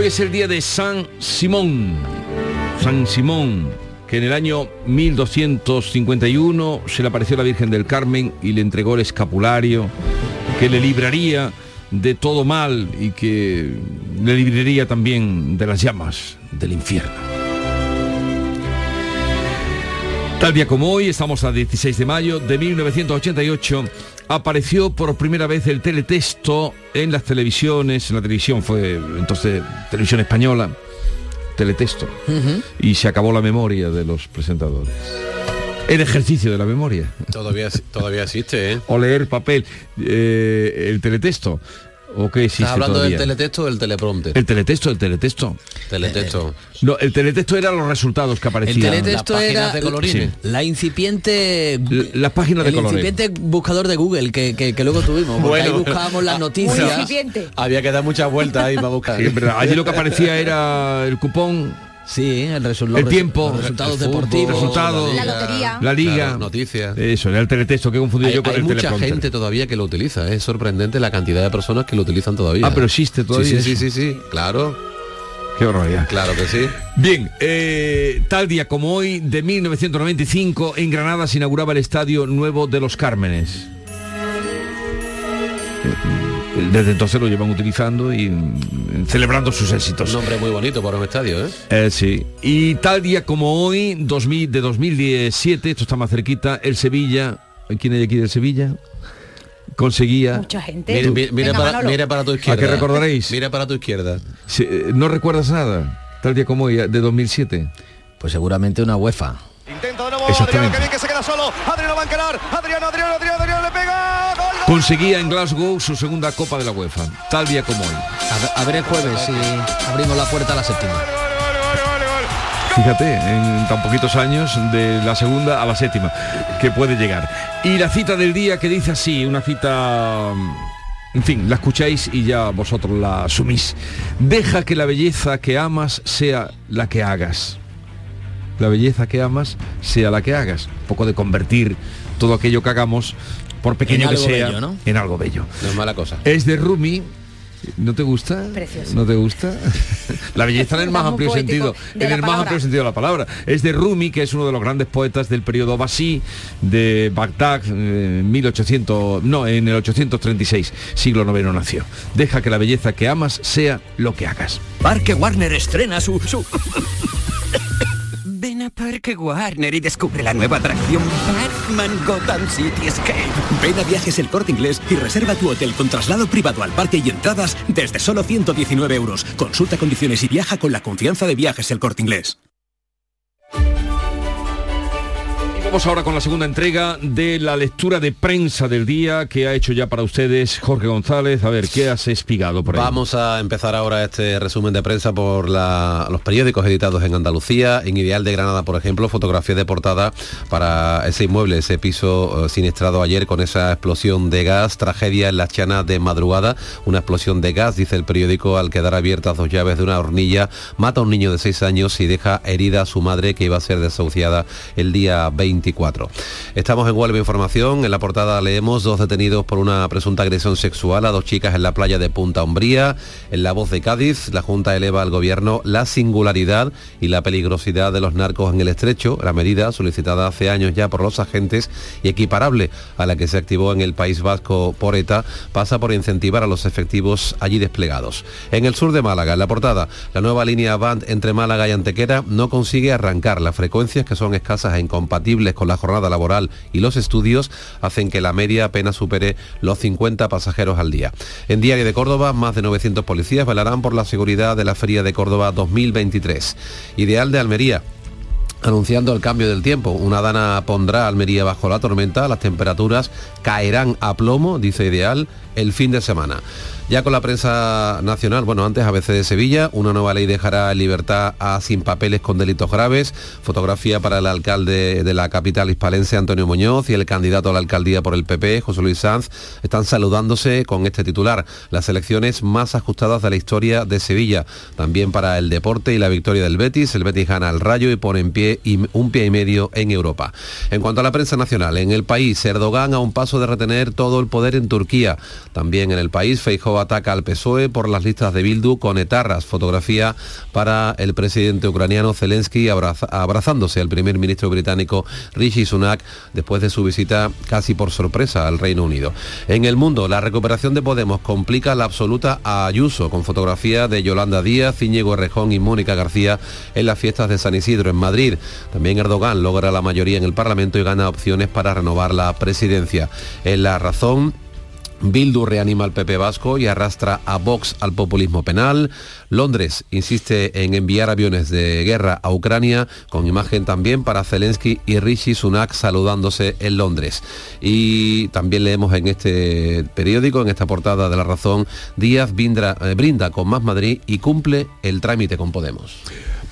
Speaker 1: Hoy es el día de San Simón. San Simón, que en el año 1251 se le apareció la Virgen del Carmen y le entregó el escapulario que le libraría de todo mal y que le libraría también de las llamas del infierno. Tal día como hoy, estamos a 16 de mayo de 1988, apareció por primera vez el teletexto en las televisiones, en la televisión fue entonces televisión española, teletexto, y se acabó la memoria de los presentadores. El ejercicio de la memoria.
Speaker 14: Todavía, todavía existe, ¿eh?
Speaker 1: O leer papel, eh, el teletexto. ¿O qué existe
Speaker 7: ¿Estás hablando
Speaker 1: todavía?
Speaker 7: del teletexto o del teleprompter?
Speaker 1: El teletexto, el teletexto.
Speaker 7: Teletexto.
Speaker 1: No, el teletexto era los resultados que
Speaker 3: El
Speaker 1: aparecían.
Speaker 3: teletexto era
Speaker 1: Sí.
Speaker 3: la incipiente
Speaker 1: las páginas de
Speaker 3: el
Speaker 1: colores.
Speaker 3: incipiente buscador de Google que, que- que luego tuvimos porque ahí
Speaker 7: Bueno.
Speaker 3: buscábamos las
Speaker 7: Muy
Speaker 3: noticias.
Speaker 7: Había que dar muchas vueltas ahí para buscar.
Speaker 1: Sí, allí lo que aparecía era el cupón,
Speaker 3: sí el, resu- los
Speaker 1: el tiempo,
Speaker 3: los resultados
Speaker 1: el fútbol,
Speaker 3: deportivos
Speaker 1: resultados,
Speaker 24: La lotería.
Speaker 1: la liga,
Speaker 7: Claro, noticias.
Speaker 1: Eso, era el teletexto que he confundido
Speaker 7: Hay,
Speaker 1: yo con
Speaker 7: hay
Speaker 1: el
Speaker 7: mucha gente todavía que lo utiliza. Es sorprendente la cantidad de personas que lo utilizan todavía.
Speaker 1: Ah, pero existe todavía
Speaker 7: Sí, sí, sí, sí, sí. Claro,
Speaker 1: Qué barbaridad.
Speaker 7: claro que sí.
Speaker 1: Bien, eh, tal día como hoy, de 1995, en Granada se inauguraba el Estadio Nuevo de los Cármenes. Eh, Desde entonces lo llevan utilizando y mm, celebrando sus éxitos.
Speaker 7: Un nombre muy bonito para un estadio, ¿eh?
Speaker 1: Eh, sí. Y tal día como hoy, 2000, de 2017, esto está más cerquita, el Sevilla, ¿quién hay aquí del Sevilla? Conseguía...
Speaker 24: Mucha gente.
Speaker 7: Mira, mira- mira
Speaker 24: Venga,
Speaker 7: para,
Speaker 24: Manolo.
Speaker 7: mira para tu
Speaker 1: ¿A
Speaker 7: izquierda.
Speaker 1: qué recordaréis?
Speaker 7: Mira para tu izquierda.
Speaker 1: Sí, eh, ¿No recuerdas nada? Tal día como hoy, de 2007.
Speaker 3: pues seguramente una UEFA
Speaker 29: Intenta de nuevo. Adriano, que bien que se queda solo. Adriano va a encarar. Adriano, Adriano, Adriano, Adriano
Speaker 1: Conseguía en Glasgow su segunda Copa de la UEFA. Tal día como hoy.
Speaker 3: a, a ver el jueves si abrimos la puerta a la séptima
Speaker 1: Fíjate, en tan poquitos años, de la segunda a la séptima, que puede llegar. Y la cita del día que dice así, una cita... En fin, la escucháis y ya vosotros la asumís. Deja que la belleza que amas sea la que hagas. La belleza que amas sea la que hagas. Un poco de convertir todo aquello que hagamos, por pequeño que sea,
Speaker 3: bello, ¿no?
Speaker 1: en algo bello.
Speaker 7: No es mala cosa.
Speaker 1: Es de Rumi. ¿No te gusta?
Speaker 24: Precioso.
Speaker 1: ¿No te gusta? la belleza en el más amplio sentido.
Speaker 24: de
Speaker 1: En
Speaker 24: la
Speaker 1: el más
Speaker 24: palabra.
Speaker 1: amplio sentido de la palabra. Es de Rumi, que es uno de los grandes poetas del periodo Basí, de Bagdad, eh, 1800, no, en el 836, siglo IX nació. Deja que la belleza que amas sea lo que hagas.
Speaker 21: Parque Warner estrena su... su... Ven a Parque Warner y descubre la nueva atracción Batman Gotham City Escape. Ven a Viajes El Corte Inglés y reserva tu hotel con traslado privado al parque y entradas desde solo 119 euros. Consulta condiciones y viaja con la confianza de Viajes El Corte Inglés.
Speaker 1: Vamos ahora con la segunda entrega de la lectura de prensa del día que ha hecho ya para ustedes Jorge González. A ver, ¿qué has espigado por?
Speaker 7: Vamos a empezar ahora este resumen de prensa por los periódicos editados en Andalucía. En Ideal de Granada, por ejemplo, fotografía de portada para ese inmueble, ese piso eh, siniestrado ayer con esa explosión de gas, tragedia en las chanas de madrugada, una explosión de gas, dice el periódico, al quedar abiertas dos llaves de una hornilla, mata a un niño de seis años y deja herida a su madre que iba a ser desahuciada el día 24. Estamos en Huelva Información, en la portada leemos dos detenidos por una presunta agresión sexual a dos chicas en la playa de Punta Umbría. En la voz de Cádiz, la Junta eleva al Gobierno la singularidad y la peligrosidad de los narcos en el estrecho, la medida solicitada hace años ya por los agentes y equiparable a la que se activó en el País Vasco por ETA, pasa por incentivar a los efectivos allí desplegados. En el sur de Málaga, en la portada, la nueva línea Band entre Málaga y Antequera no consigue arrancar. Las frecuencias que son escasas e incompatibles con la jornada laboral y los estudios hacen que la media apenas supere los 50 pasajeros al día. En Diario de Córdoba, más de 900 policías velarán por la seguridad de la Feria de Córdoba 2023. Ideal de Almería, anunciando el cambio del tiempo. Una dana pondrá Almería bajo la tormenta, las temperaturas caerán a plomo, dice Ideal, el fin de semana. Ya con la prensa nacional, bueno, antes ABC de Sevilla, una nueva ley dejará libertad a sin papeles con delitos graves. Fotografía para el alcalde de la capital hispalense, Antonio Muñoz, y el candidato a la alcaldía por el PP, José Luis Sanz, están saludándose con este titular. Las elecciones más ajustadas de la historia de Sevilla. También para el deporte y la victoria del Betis. El Betis gana al Rayo y pone en pie un pie y medio en Europa. En cuanto a la prensa nacional, en el país, Erdogan a un paso de retener todo el poder en Turquía. También en el país, Ataca al PSOE por las listas de Bildu con etarras. Fotografía para el presidente ucraniano Zelensky abrazándose al primer ministro británico Rishi Sunak después de su visita casi por sorpresa al Reino Unido. En el mundo, la recuperación de Podemos complica la absoluta a Ayuso con fotografía de Yolanda Díaz, Íñigo Errejón y Mónica García en las fiestas de San Isidro en Madrid. También Erdogan logra la mayoría en el Parlamento y gana opciones para renovar la presidencia. En la razón Bildu reanima al PP vasco y arrastra a Vox al populismo penal. Londres insiste en enviar aviones de guerra a Ucrania, con imagen también para Zelensky y Rishi Sunak saludándose en Londres. Y también leemos en este periódico, en esta portada de La Razón, Díaz eh, brinda con Más Madrid y cumple el trámite con Podemos.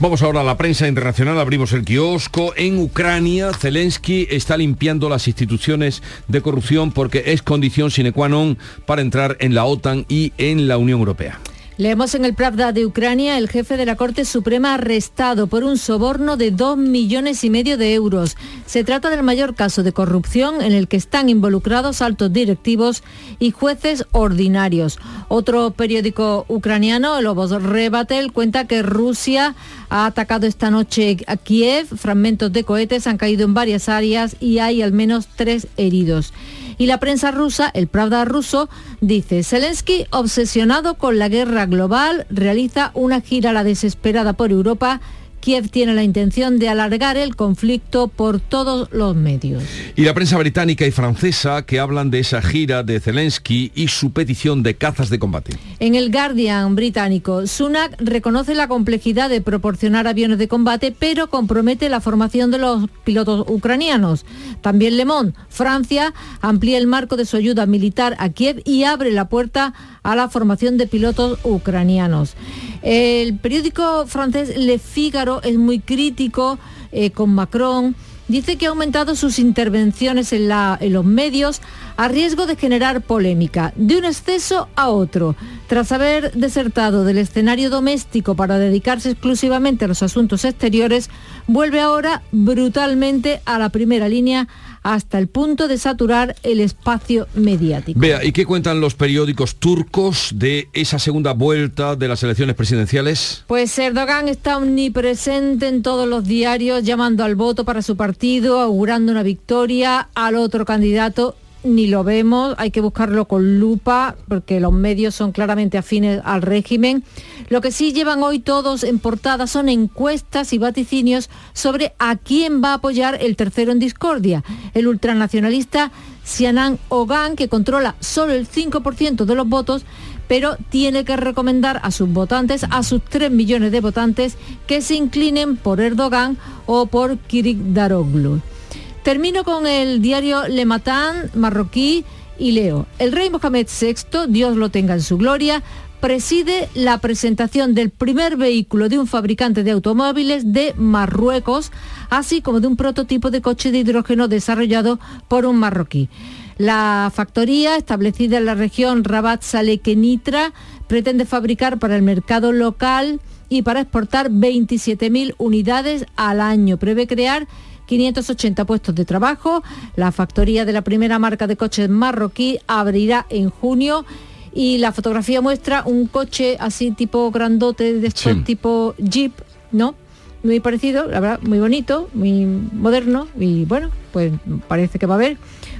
Speaker 1: Vamos ahora a la prensa internacional, abrimos el kiosco. En Ucrania, Zelensky está limpiando las instituciones de corrupción porque es condición sine qua non para entrar en la OTAN y en la Unión Europea.
Speaker 8: Leemos en el Pravda de Ucrania, el jefe de la Corte Suprema arrestado por un soborno de dos millones y medio de euros. Se trata del mayor caso de corrupción en el que están involucrados altos directivos y jueces ordinarios. Otro periódico ucraniano, el Rebatel, cuenta que Rusia ha atacado esta noche a Kiev. Fragmentos de cohetes han caído en varias áreas y hay al menos tres heridos. Y la prensa rusa, el Pravda ruso, dice, Zelensky, obsesionado con la guerra global, realiza una gira a la desesperada por Europa Kiev tiene la intención de alargar el conflicto por todos los medios.
Speaker 1: Y la prensa británica y francesa que hablan de esa gira de Zelensky y su petición de cazas de combate.
Speaker 8: En el Guardian británico, Sunak reconoce la complejidad de proporcionar aviones de combate, pero compromete la formación de los pilotos ucranianos. También Le Monde, Francia, amplía el marco de su ayuda militar a Kiev y abre la puerta a la formación de pilotos ucranianos. El periódico francés Le Figaro es muy crítico eh, con Macron. Dice que ha aumentado sus intervenciones en, en, los medios a riesgo de generar polémica, de un exceso a otro. Tras haber desertado del escenario doméstico para dedicarse exclusivamente a los asuntos exteriores, vuelve ahora brutalmente a la primera línea hasta el punto de saturar el espacio mediático.
Speaker 1: Vea, ¿y qué cuentan los periódicos turcos de esa segunda vuelta de las elecciones presidenciales?
Speaker 8: Pues Erdogan está omnipresente en todos los diarios, llamando al voto para su partido, augurando una victoria al otro candidato ni lo vemos, hay que buscarlo con lupa porque los medios son claramente afines al régimen. Lo que sí llevan hoy todos en portada son encuestas y vaticinios sobre a quién va a apoyar el tercero en discordia, el ultranacionalista Sianan Ogan, que controla solo el 5% de los votos, pero tiene que recomendar a sus votantes, a sus 3 millones de votantes, que se inclinen por Erdogan o por Kirik Daroglu. Termino con el diario Le Matin marroquí y leo. El rey Mohamed VI, Dios lo tenga en su gloria, preside la presentación del primer vehículo de un fabricante de automóviles de Marruecos, así como de un prototipo de coche de hidrógeno desarrollado por un marroquí. La factoría, establecida en la región Rabat Salekenitra, pretende fabricar para el mercado local y para exportar 27.000 unidades al año. Prevé crear 580 puestos de trabajo. La factoría de la primera marca de coches marroquí abrirá en junio y la fotografía muestra un coche así tipo grandote, de estos tipo Jeep, ¿no? Muy parecido, la verdad, muy bonito, muy moderno y bueno, pues parece que va a haber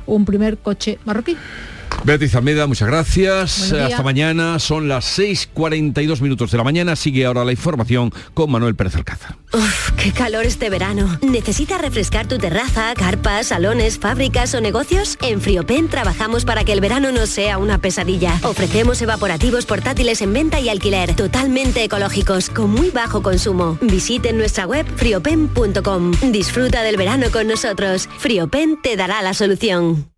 Speaker 8: un primer coche marroquí.
Speaker 1: Beatriz Almeida, muchas gracias. Hasta mañana. Son las 6.42 minutos de la mañana. Sigue ahora la información con Manuel Pérez Alcázar.
Speaker 30: Uf, qué calor este verano. ¿Necesitas refrescar tu terraza, carpas, salones, fábricas o negocios? En Friopen trabajamos para que el verano no sea una pesadilla. Ofrecemos evaporativos portátiles en venta y alquiler, totalmente ecológicos, con muy bajo consumo. Visite nuestra web friopen.com. Disfruta del verano con nosotros. Friopen te dará la solución.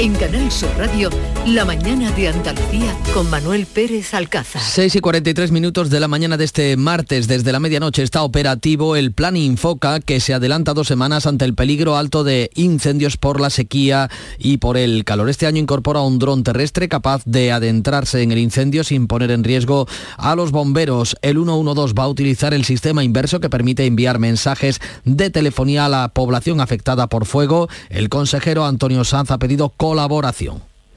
Speaker 2: En Canal Sur Radio, la mañana de Andalucía con Manuel Pérez Alcázar.
Speaker 3: 6 y 43 minutos de la mañana de este martes, desde la medianoche está operativo el plan Infoca que se adelanta dos semanas ante el peligro alto de incendios por la sequía y por el calor. Este año incorpora un dron terrestre capaz de adentrarse en el incendio sin poner en riesgo a los bomberos. El 112 va a utilizar el sistema inverso que permite enviar mensajes de telefonía a la población afectada por fuego. El consejero Antonio Sanz ha pedido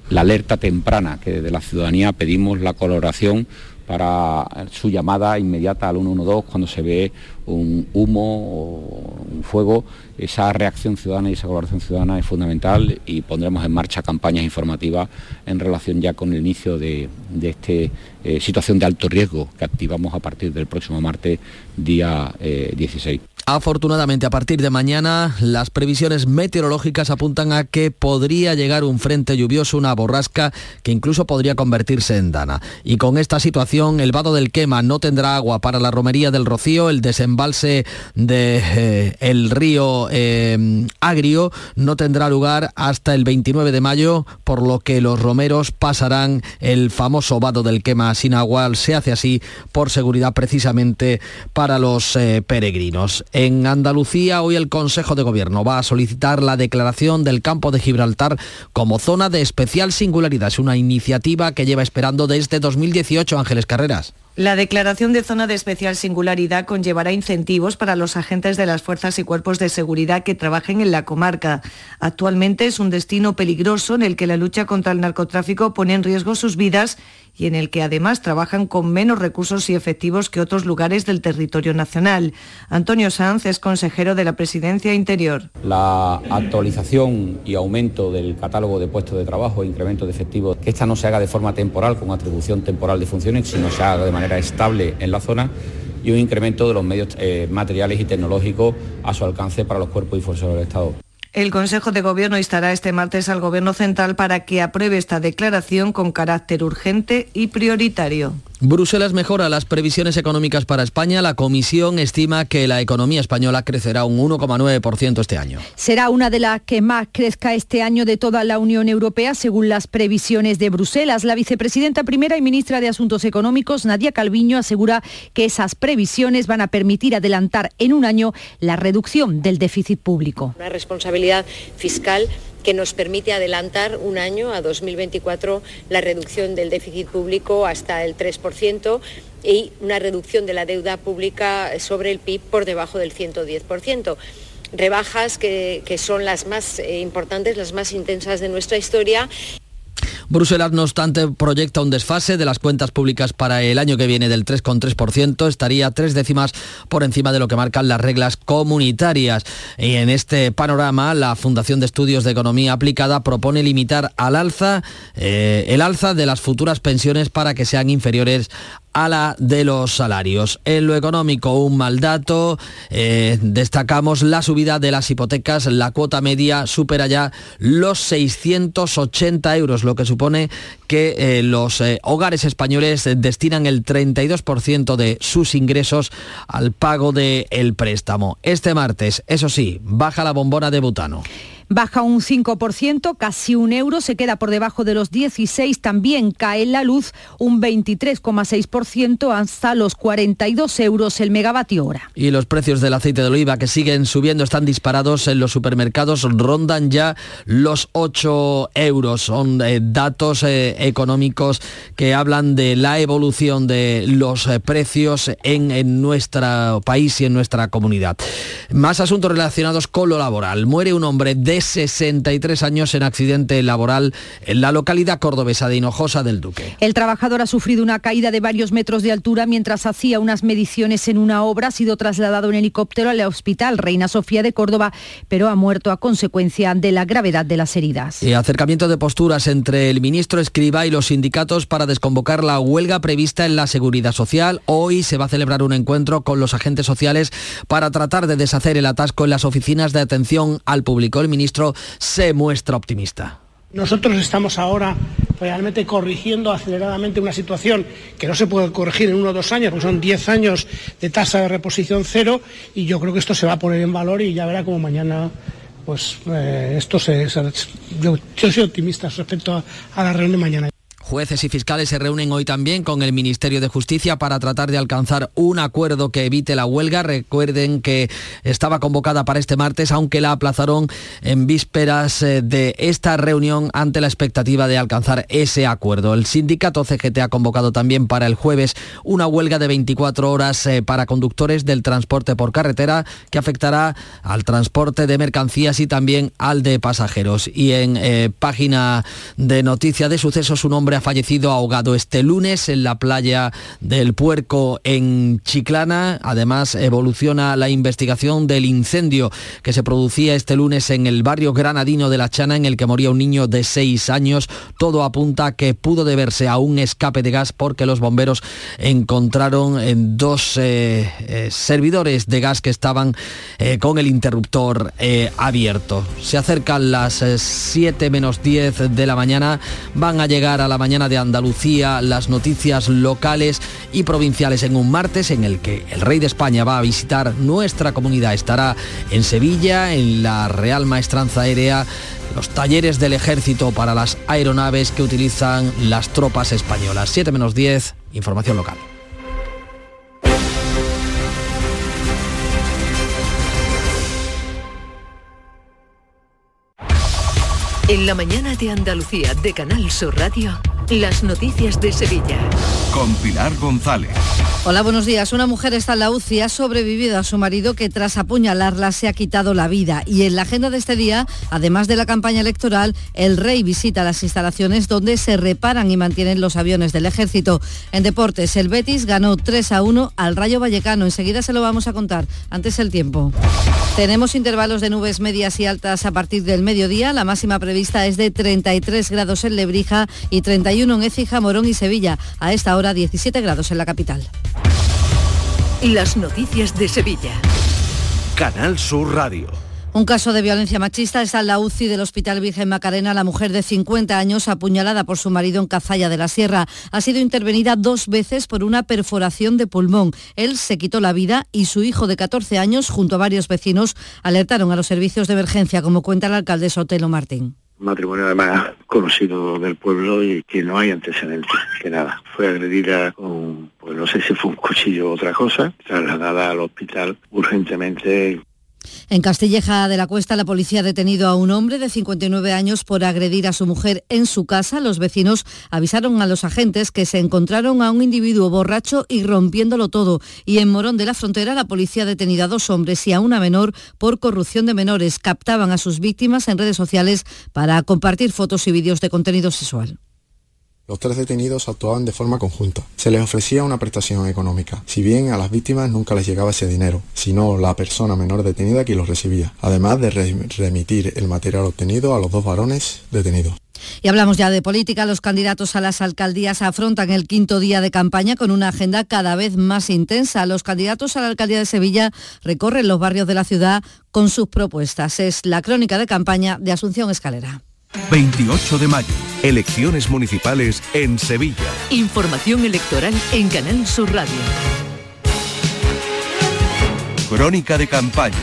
Speaker 31: La alerta temprana, que desde la ciudadanía pedimos la colaboración para su llamada inmediata al 112 cuando se ve un humo o un fuego. Esa reacción ciudadana y esa colaboración ciudadana es fundamental y pondremos en marcha campañas informativas en relación ya con el inicio de, esta situación de alto riesgo que activamos a partir del próximo martes día 16.
Speaker 3: Afortunadamente, a partir de mañana, las previsiones meteorológicas apuntan a que podría llegar un frente lluvioso, una borrasca que incluso podría convertirse en dana. Y con esta situación, el vado del Quema no tendrá agua para la romería del Rocío, el desembalse del de, eh, río eh, Agrio no tendrá lugar hasta el 29 de mayo, por lo que los romeros pasarán el famoso vado del Quema sin agua. Se hace así por seguridad precisamente para los eh, peregrinos. En Andalucía, hoy el Consejo de Gobierno va a solicitar la declaración del campo de Gibraltar como zona de especial singularidad. Es una iniciativa que lleva esperando desde 2018 Ángeles Carreras.
Speaker 32: La declaración de zona de especial singularidad conllevará incentivos para los agentes de las fuerzas y cuerpos de seguridad que trabajen en la comarca. Actualmente es un destino peligroso en el que la lucha contra el narcotráfico pone en riesgo sus vidas y en el que además trabajan con menos recursos y efectivos que otros lugares del territorio nacional. Antonio Sanz es consejero de la Presidencia Interior.
Speaker 31: La actualización y aumento del catálogo de puestos de trabajo, incremento de efectivos, que esta no se haga de forma temporal, con atribución temporal de funciones, sino se haga de manera estable en la zona y un incremento de los medios eh, materiales y tecnológicos a su alcance para los cuerpos y fuerzas del Estado.
Speaker 32: El Consejo de Gobierno instará este martes al Gobierno Central para que apruebe esta declaración con carácter urgente y prioritario.
Speaker 3: Bruselas mejora las previsiones económicas para España. La Comisión estima que la economía española crecerá un 1,9% este año.
Speaker 10: Será una de las que más crezca este año de toda la Unión Europea, según las previsiones de Bruselas. La vicepresidenta primera y ministra de Asuntos Económicos, Nadia Calviño, asegura que esas previsiones van a permitir adelantar en un año la reducción del déficit público.
Speaker 33: Una responsabilidad fiscal que nos permite adelantar un año, a 2024, la reducción del déficit público hasta el 3% y una reducción de la deuda pública sobre el PIB por debajo del 110% rebajas que, que, son las más eh, importantes, las más intensas de nuestra historia
Speaker 3: Bruselas, no obstante, proyecta un desfase de las cuentas públicas para el año que viene del 3,3%, estaría tres décimas por encima de lo que marcan las reglas comunitarias. Y en este panorama, la Fundación de Estudios de Economía Aplicada propone limitar al alza eh, el alza de las futuras pensiones para que sean inferiores a la de los salarios. En lo económico, un mal dato, eh, destacamos la subida de las hipotecas, la cuota media supera ya los 680 euros, lo que supone que eh, los eh, hogares españoles destinan el 32% de sus ingresos al pago del préstamo. Este martes, eso sí, baja la bombona de butano
Speaker 10: baja un 5%, casi un euro, se queda por debajo de los 16, también cae la luz un 23,6% hasta los 42 euros el megavatio hora.
Speaker 3: Y los precios del aceite de oliva que siguen subiendo, están disparados en los supermercados, rondan ya los 8 euros. Son eh, datos eh, económicos que hablan de la evolución de los eh, precios en, en nuestro país y en nuestra comunidad. Más asuntos relacionados con lo laboral. Muere un hombre de 63 años en accidente laboral en la localidad cordobesa de Hinojosa del Duque.
Speaker 10: El trabajador ha sufrido una caída de varios metros de altura mientras hacía unas mediciones en una obra. Ha sido trasladado en helicóptero al Hospital Reina Sofía de Córdoba, pero ha muerto a consecuencia de la gravedad de las heridas.
Speaker 3: Y acercamiento de posturas entre el ministro Escriba y los sindicatos para desconvocar la huelga prevista en la seguridad social. Hoy se va a celebrar un encuentro con los agentes sociales para tratar de deshacer el atasco en las oficinas de atención al público. El ministro se muestra optimista.
Speaker 34: Nosotros estamos ahora realmente corrigiendo aceleradamente una situación que no se puede corregir en uno o dos años, porque son diez años de tasa de reposición cero y yo creo que esto se va a poner en valor y ya verá como mañana pues eh, esto se,
Speaker 6: yo, soy optimista respecto a, a la reunión de mañana.
Speaker 3: Jueces y fiscales se reúnen hoy también con el Ministerio de Justicia para tratar de alcanzar un acuerdo que evite la huelga. Recuerden que estaba convocada para este martes, aunque la aplazaron en vísperas eh, de esta reunión ante la expectativa de alcanzar ese acuerdo. El sindicato CGT ha convocado también para el jueves una huelga de 24 horas eh, para conductores del transporte por carretera que afectará al transporte de mercancías y también al de pasajeros. Y en eh, página de noticias de sucesos, un hombre fallecido ahogado este lunes en la playa del Puerco en Chiclana. Además, evoluciona la investigación del incendio que se producía este lunes en el barrio granadino de La Chana, en el que moría un niño de seis años. Todo apunta que pudo deberse a un escape de gas porque los bomberos encontraron en dos eh, eh, servidores de gas que estaban eh, con el interruptor abierto. Se acercan las 7 menos 10 de la mañana. Van a llegar a la mañana de Andalucía las noticias locales y provinciales en un martes en el que el rey de España va a visitar nuestra comunidad. Estará en Sevilla, en la Real Maestranza Aérea, los talleres del ejército para las aeronaves que utilizan las tropas españolas. 7 menos 10, información local.
Speaker 2: En la mañana de Andalucía de Canal Sur Radio. Las noticias de Sevilla.
Speaker 28: Con Pilar González.
Speaker 35: Hola, buenos días. Una mujer está en la UCI, ha sobrevivido a su marido que tras apuñalarla se ha quitado la vida. Y en la agenda de este día, además de la campaña electoral, el rey visita las instalaciones donde se reparan y mantienen los aviones del ejército. En deportes, el Betis ganó 3 a 1 al Rayo Vallecano. Enseguida se lo vamos a contar. Antes el tiempo. Tenemos intervalos de nubes medias y altas a partir del mediodía. La máxima prevista es de 33 grados en Lebrija y 31 en Écija, Morón y Sevilla. A esta hora 17 grados en la capital.
Speaker 2: Las noticias de Sevilla.
Speaker 28: Canal Sur Radio.
Speaker 35: Un caso de violencia machista está en la UCI del Hospital Virgen Macarena. La mujer de 50 años, apuñalada por su marido en Cazalla de la Sierra, ha sido intervenida dos veces por una perforación de pulmón. Él se quitó la vida y su hijo de 14 años, junto a varios vecinos, alertaron a los servicios de emergencia, como cuenta el alcalde Sotelo Martín
Speaker 12: matrimonio además conocido del pueblo y que no hay antecedentes, que nada. Fue agredida con, pues no sé si fue un cuchillo o otra cosa, trasladada al hospital urgentemente
Speaker 35: en Castilleja de la Cuesta, la policía ha detenido a un hombre de 59 años por agredir a su mujer en su casa. Los vecinos avisaron a los agentes que se encontraron a un individuo borracho y rompiéndolo todo. Y en Morón de la Frontera, la policía ha detenido a dos hombres y a una menor por corrupción de menores. Captaban a sus víctimas en redes sociales para compartir fotos y vídeos de contenido sexual.
Speaker 15: Los tres detenidos actuaban de forma conjunta. Se les ofrecía una prestación económica, si bien a las víctimas nunca les llegaba ese dinero, sino la persona menor detenida que los recibía, además de remitir el material obtenido a los dos varones detenidos.
Speaker 35: Y hablamos ya de política. Los candidatos a las alcaldías afrontan el quinto día de campaña con una agenda cada vez más intensa. Los candidatos a la alcaldía de Sevilla recorren los barrios de la ciudad con sus propuestas. Es la crónica de campaña de Asunción Escalera.
Speaker 28: 28 de mayo, elecciones municipales en Sevilla.
Speaker 2: Información electoral en Canal Sur Radio.
Speaker 28: Crónica de campaña.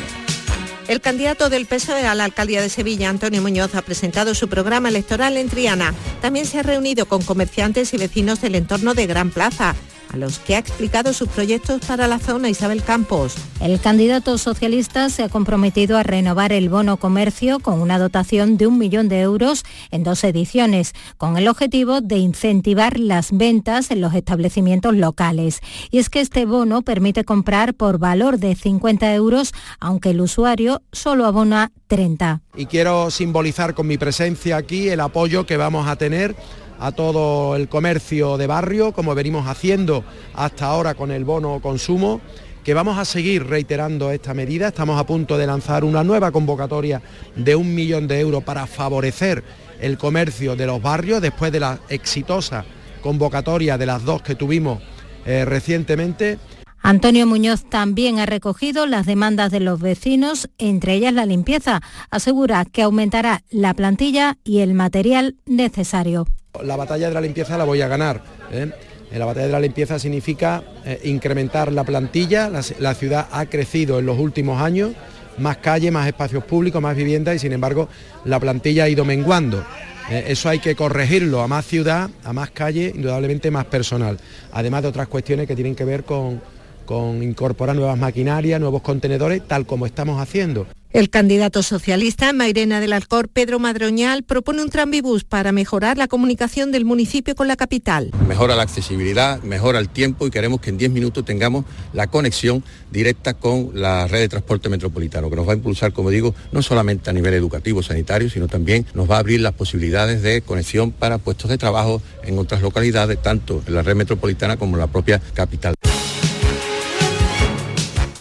Speaker 36: El candidato del PSOE a la alcaldía de Sevilla, Antonio Muñoz, ha presentado su programa electoral en Triana. También se ha reunido con comerciantes y vecinos del entorno de Gran Plaza a los que ha explicado sus proyectos para la zona Isabel Campos.
Speaker 37: El candidato socialista se ha comprometido a renovar el bono comercio con una dotación de un millón de euros en dos ediciones, con el objetivo de incentivar las ventas en los establecimientos locales. Y es que este bono permite comprar por valor de 50 euros, aunque el usuario solo abona 30.
Speaker 38: Y quiero simbolizar con mi presencia aquí el apoyo que vamos a tener a todo el comercio de barrio, como venimos haciendo hasta ahora con el bono consumo que vamos a seguir reiterando esta medida. Estamos a punto de lanzar una nueva convocatoria de un millón de euros para favorecer el comercio de los barrios después de la exitosa convocatoria de las dos que tuvimos eh, recientemente.
Speaker 37: Antonio Muñoz también ha recogido las demandas de los vecinos, entre ellas la limpieza. Asegura que aumentará la plantilla y el material necesario.
Speaker 38: La batalla de la limpieza la voy a ganar. ¿eh? La batalla de la limpieza significa eh, incrementar la plantilla. La, ciudad ha crecido en los últimos años más calle, más espacios públicos, más viviendas y sin embargo la plantilla ha ido menguando. Eh, eso hay que corregirlo a más ciudad, a más calle, indudablemente más personal. Además de otras cuestiones que tienen que ver con, con incorporar nuevas maquinarias, nuevos contenedores, tal como estamos haciendo.
Speaker 39: El candidato socialista Mairena del Alcor, Pedro Madroñal, propone un tranvibús para mejorar la comunicación del municipio con la capital.
Speaker 36: Mejora la accesibilidad, mejora el tiempo y queremos que en 10 minutos tengamos la conexión directa con la red de transporte metropolitano, que nos va a impulsar, como digo, no solamente a nivel educativo, sanitario, sino también nos va a abrir las posibilidades de conexión para puestos de trabajo en otras localidades, tanto en la red metropolitana como en la propia capital.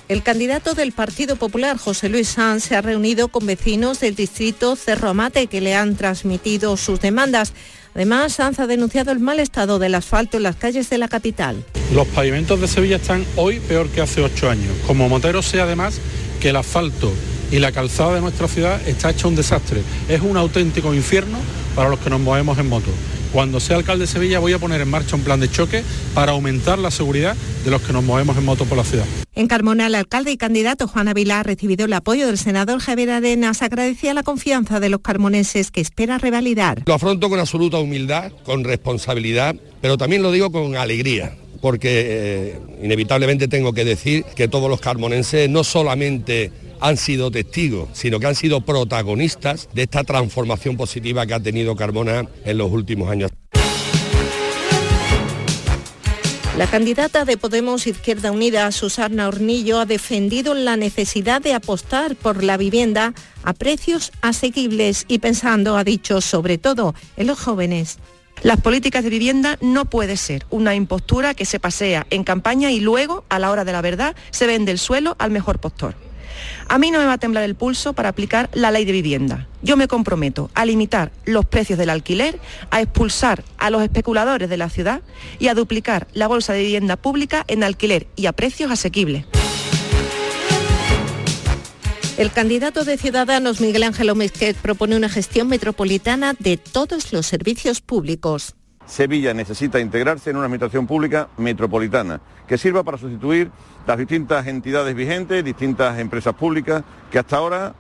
Speaker 39: El candidato del Partido Popular, José Luis Sanz, se ha reunido con vecinos del distrito Cerro Amate que le han transmitido sus demandas. Además, Sanz ha denunciado el mal estado del asfalto en las calles de la capital.
Speaker 40: Los pavimentos de Sevilla están hoy peor que hace ocho años. Como Motero sé además que el asfalto y la calzada de nuestra ciudad está hecha un desastre. Es un auténtico infierno para los que nos movemos en moto. Cuando sea alcalde de Sevilla voy a poner en marcha un plan de choque para aumentar la seguridad de los que nos movemos en moto por la ciudad.
Speaker 39: En Carmona, el alcalde y candidato Juan Ávila ha recibido el apoyo del senador Javier Arenas. Agradecía la confianza de los carmonenses que espera revalidar.
Speaker 41: Lo afronto con absoluta humildad, con responsabilidad, pero también lo digo con alegría porque eh, inevitablemente tengo que decir que todos los carmonenses no solamente han sido testigos, sino que han sido protagonistas de esta transformación positiva que ha tenido Carmona en los últimos años.
Speaker 39: La candidata de Podemos Izquierda Unida, Susana Hornillo, ha defendido la necesidad de apostar por la vivienda a precios asequibles y pensando, ha dicho, sobre todo en los jóvenes.
Speaker 32: Las políticas de vivienda no puede ser una impostura que se pasea en campaña y luego, a la hora de la verdad, se vende el suelo al mejor postor. A mí no me va a temblar el pulso para aplicar la ley de vivienda. Yo me comprometo a limitar los precios del alquiler, a expulsar a los especuladores de la ciudad y a duplicar la bolsa de vivienda pública en alquiler y a precios asequibles.
Speaker 39: El candidato de Ciudadanos, Miguel Ángel Omezquet, propone una gestión metropolitana de todos los servicios públicos.
Speaker 42: Sevilla necesita integrarse en una administración pública metropolitana que sirva para sustituir las distintas entidades vigentes, distintas empresas públicas que hasta ahora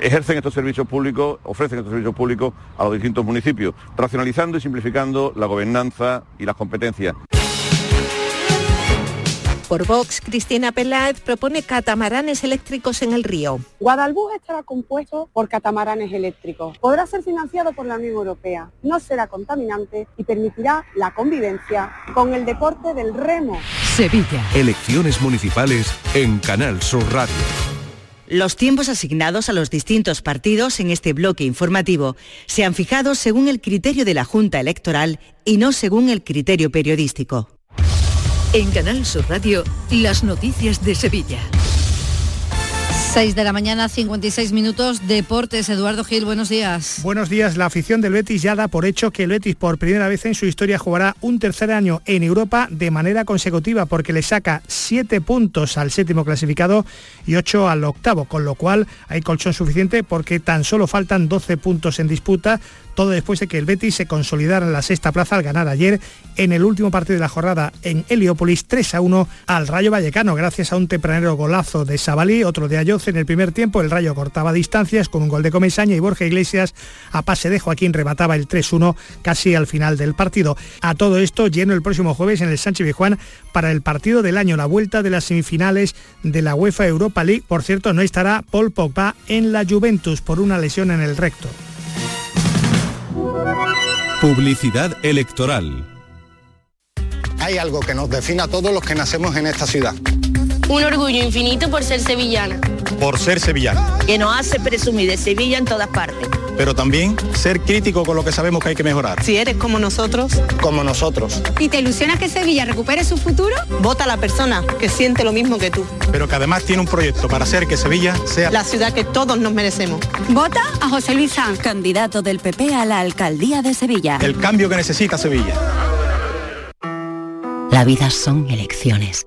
Speaker 42: ejercen estos servicios públicos, ofrecen estos servicios públicos a los distintos municipios, racionalizando y simplificando la gobernanza y las competencias.
Speaker 39: Por Vox, Cristina Peláez propone catamaranes eléctricos en el río.
Speaker 43: Guadalbús estará compuesto por catamaranes eléctricos. Podrá ser financiado por la Unión Europea. No será contaminante y permitirá la convivencia con el deporte del remo.
Speaker 2: Sevilla.
Speaker 28: Elecciones municipales en Canal Sur Radio.
Speaker 23: Los tiempos asignados a los distintos partidos en este bloque informativo se han fijado según el criterio de la Junta Electoral y no según el criterio periodístico.
Speaker 2: En Canal Sur Radio, las noticias de Sevilla.
Speaker 35: 6 de la mañana, 56 minutos, Deportes. Eduardo Gil, buenos días.
Speaker 27: Buenos días. La afición del Betis ya da por hecho que el Betis por primera vez en su historia jugará un tercer año en Europa de manera consecutiva porque le saca 7 puntos al séptimo clasificado y 8 al octavo, con lo cual hay colchón suficiente porque tan solo faltan 12 puntos en disputa todo después de que el Betis se consolidara en la sexta plaza al ganar ayer en el último partido de la jornada en Heliópolis 3 a 1 al Rayo Vallecano, gracias a un tempranero golazo de Sabalí, otro de Ayoce en el primer tiempo, el Rayo cortaba distancias con un gol de Comesaña y Borja Iglesias a pase de Joaquín remataba el 3-1 casi al final del partido. A todo esto lleno el próximo jueves en el Sánchez Bijuán para el partido del año, la vuelta de las semifinales de la UEFA Europa League. Por cierto, no estará Paul Pogba en la Juventus por una lesión en el recto.
Speaker 28: Publicidad electoral.
Speaker 22: Hay algo que nos define a todos los que nacemos en esta ciudad.
Speaker 44: Un orgullo infinito por ser sevillana.
Speaker 22: Por ser sevillana.
Speaker 44: Que nos hace presumir de Sevilla en todas partes.
Speaker 22: Pero también ser crítico con lo que sabemos que hay que mejorar.
Speaker 44: Si eres como nosotros.
Speaker 22: Como nosotros.
Speaker 44: ¿Y te ilusiona que Sevilla recupere su futuro? Vota a la persona que siente lo mismo que tú.
Speaker 22: Pero que además tiene un proyecto para hacer que Sevilla sea
Speaker 44: la ciudad que todos nos merecemos. Vota a José Luis Sanz, candidato del PP a la alcaldía de Sevilla.
Speaker 22: El cambio que necesita Sevilla.
Speaker 45: La vida son elecciones.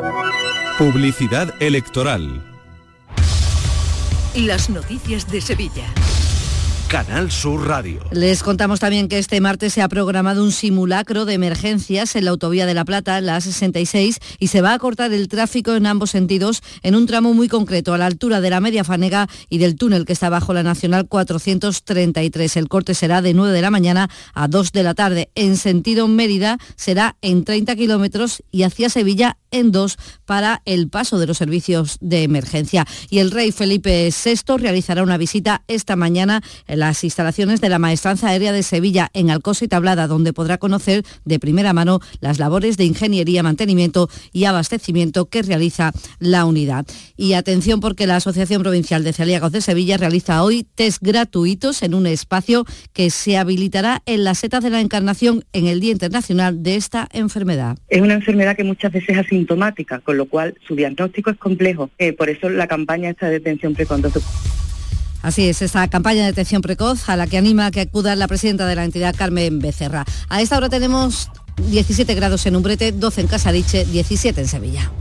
Speaker 28: Publicidad electoral.
Speaker 2: Las noticias de Sevilla.
Speaker 28: Canal Sur Radio.
Speaker 35: Les contamos también que este martes se ha programado un simulacro de emergencias en la autovía de La Plata, la A66, y se va a cortar el tráfico en ambos sentidos en un tramo muy concreto, a la altura de la Media Fanega y del túnel que está bajo la Nacional 433. El corte será de 9 de la mañana a 2 de la tarde. En sentido Mérida será en 30 kilómetros y hacia Sevilla en 2 para el paso de los servicios de emergencia. Y el rey Felipe VI realizará una visita esta mañana en las instalaciones de la Maestranza Aérea de Sevilla en Alcosa y Tablada, donde podrá conocer de primera mano las labores de ingeniería, mantenimiento y abastecimiento que realiza la unidad. Y atención porque la Asociación Provincial de Celíacos de Sevilla realiza hoy test gratuitos en un espacio que se habilitará en las setas de la Encarnación en el Día Internacional de esta enfermedad.
Speaker 44: Es una enfermedad que muchas veces es asintomática, con lo cual su diagnóstico es complejo. Eh, por eso la campaña esta de detención precoz.
Speaker 35: Así es, esta campaña de detección precoz a la que anima que acuda la presidenta de la entidad, Carmen Becerra. A esta hora tenemos 17 grados en Umbrete, 12 en Casariche, 17 en Sevilla.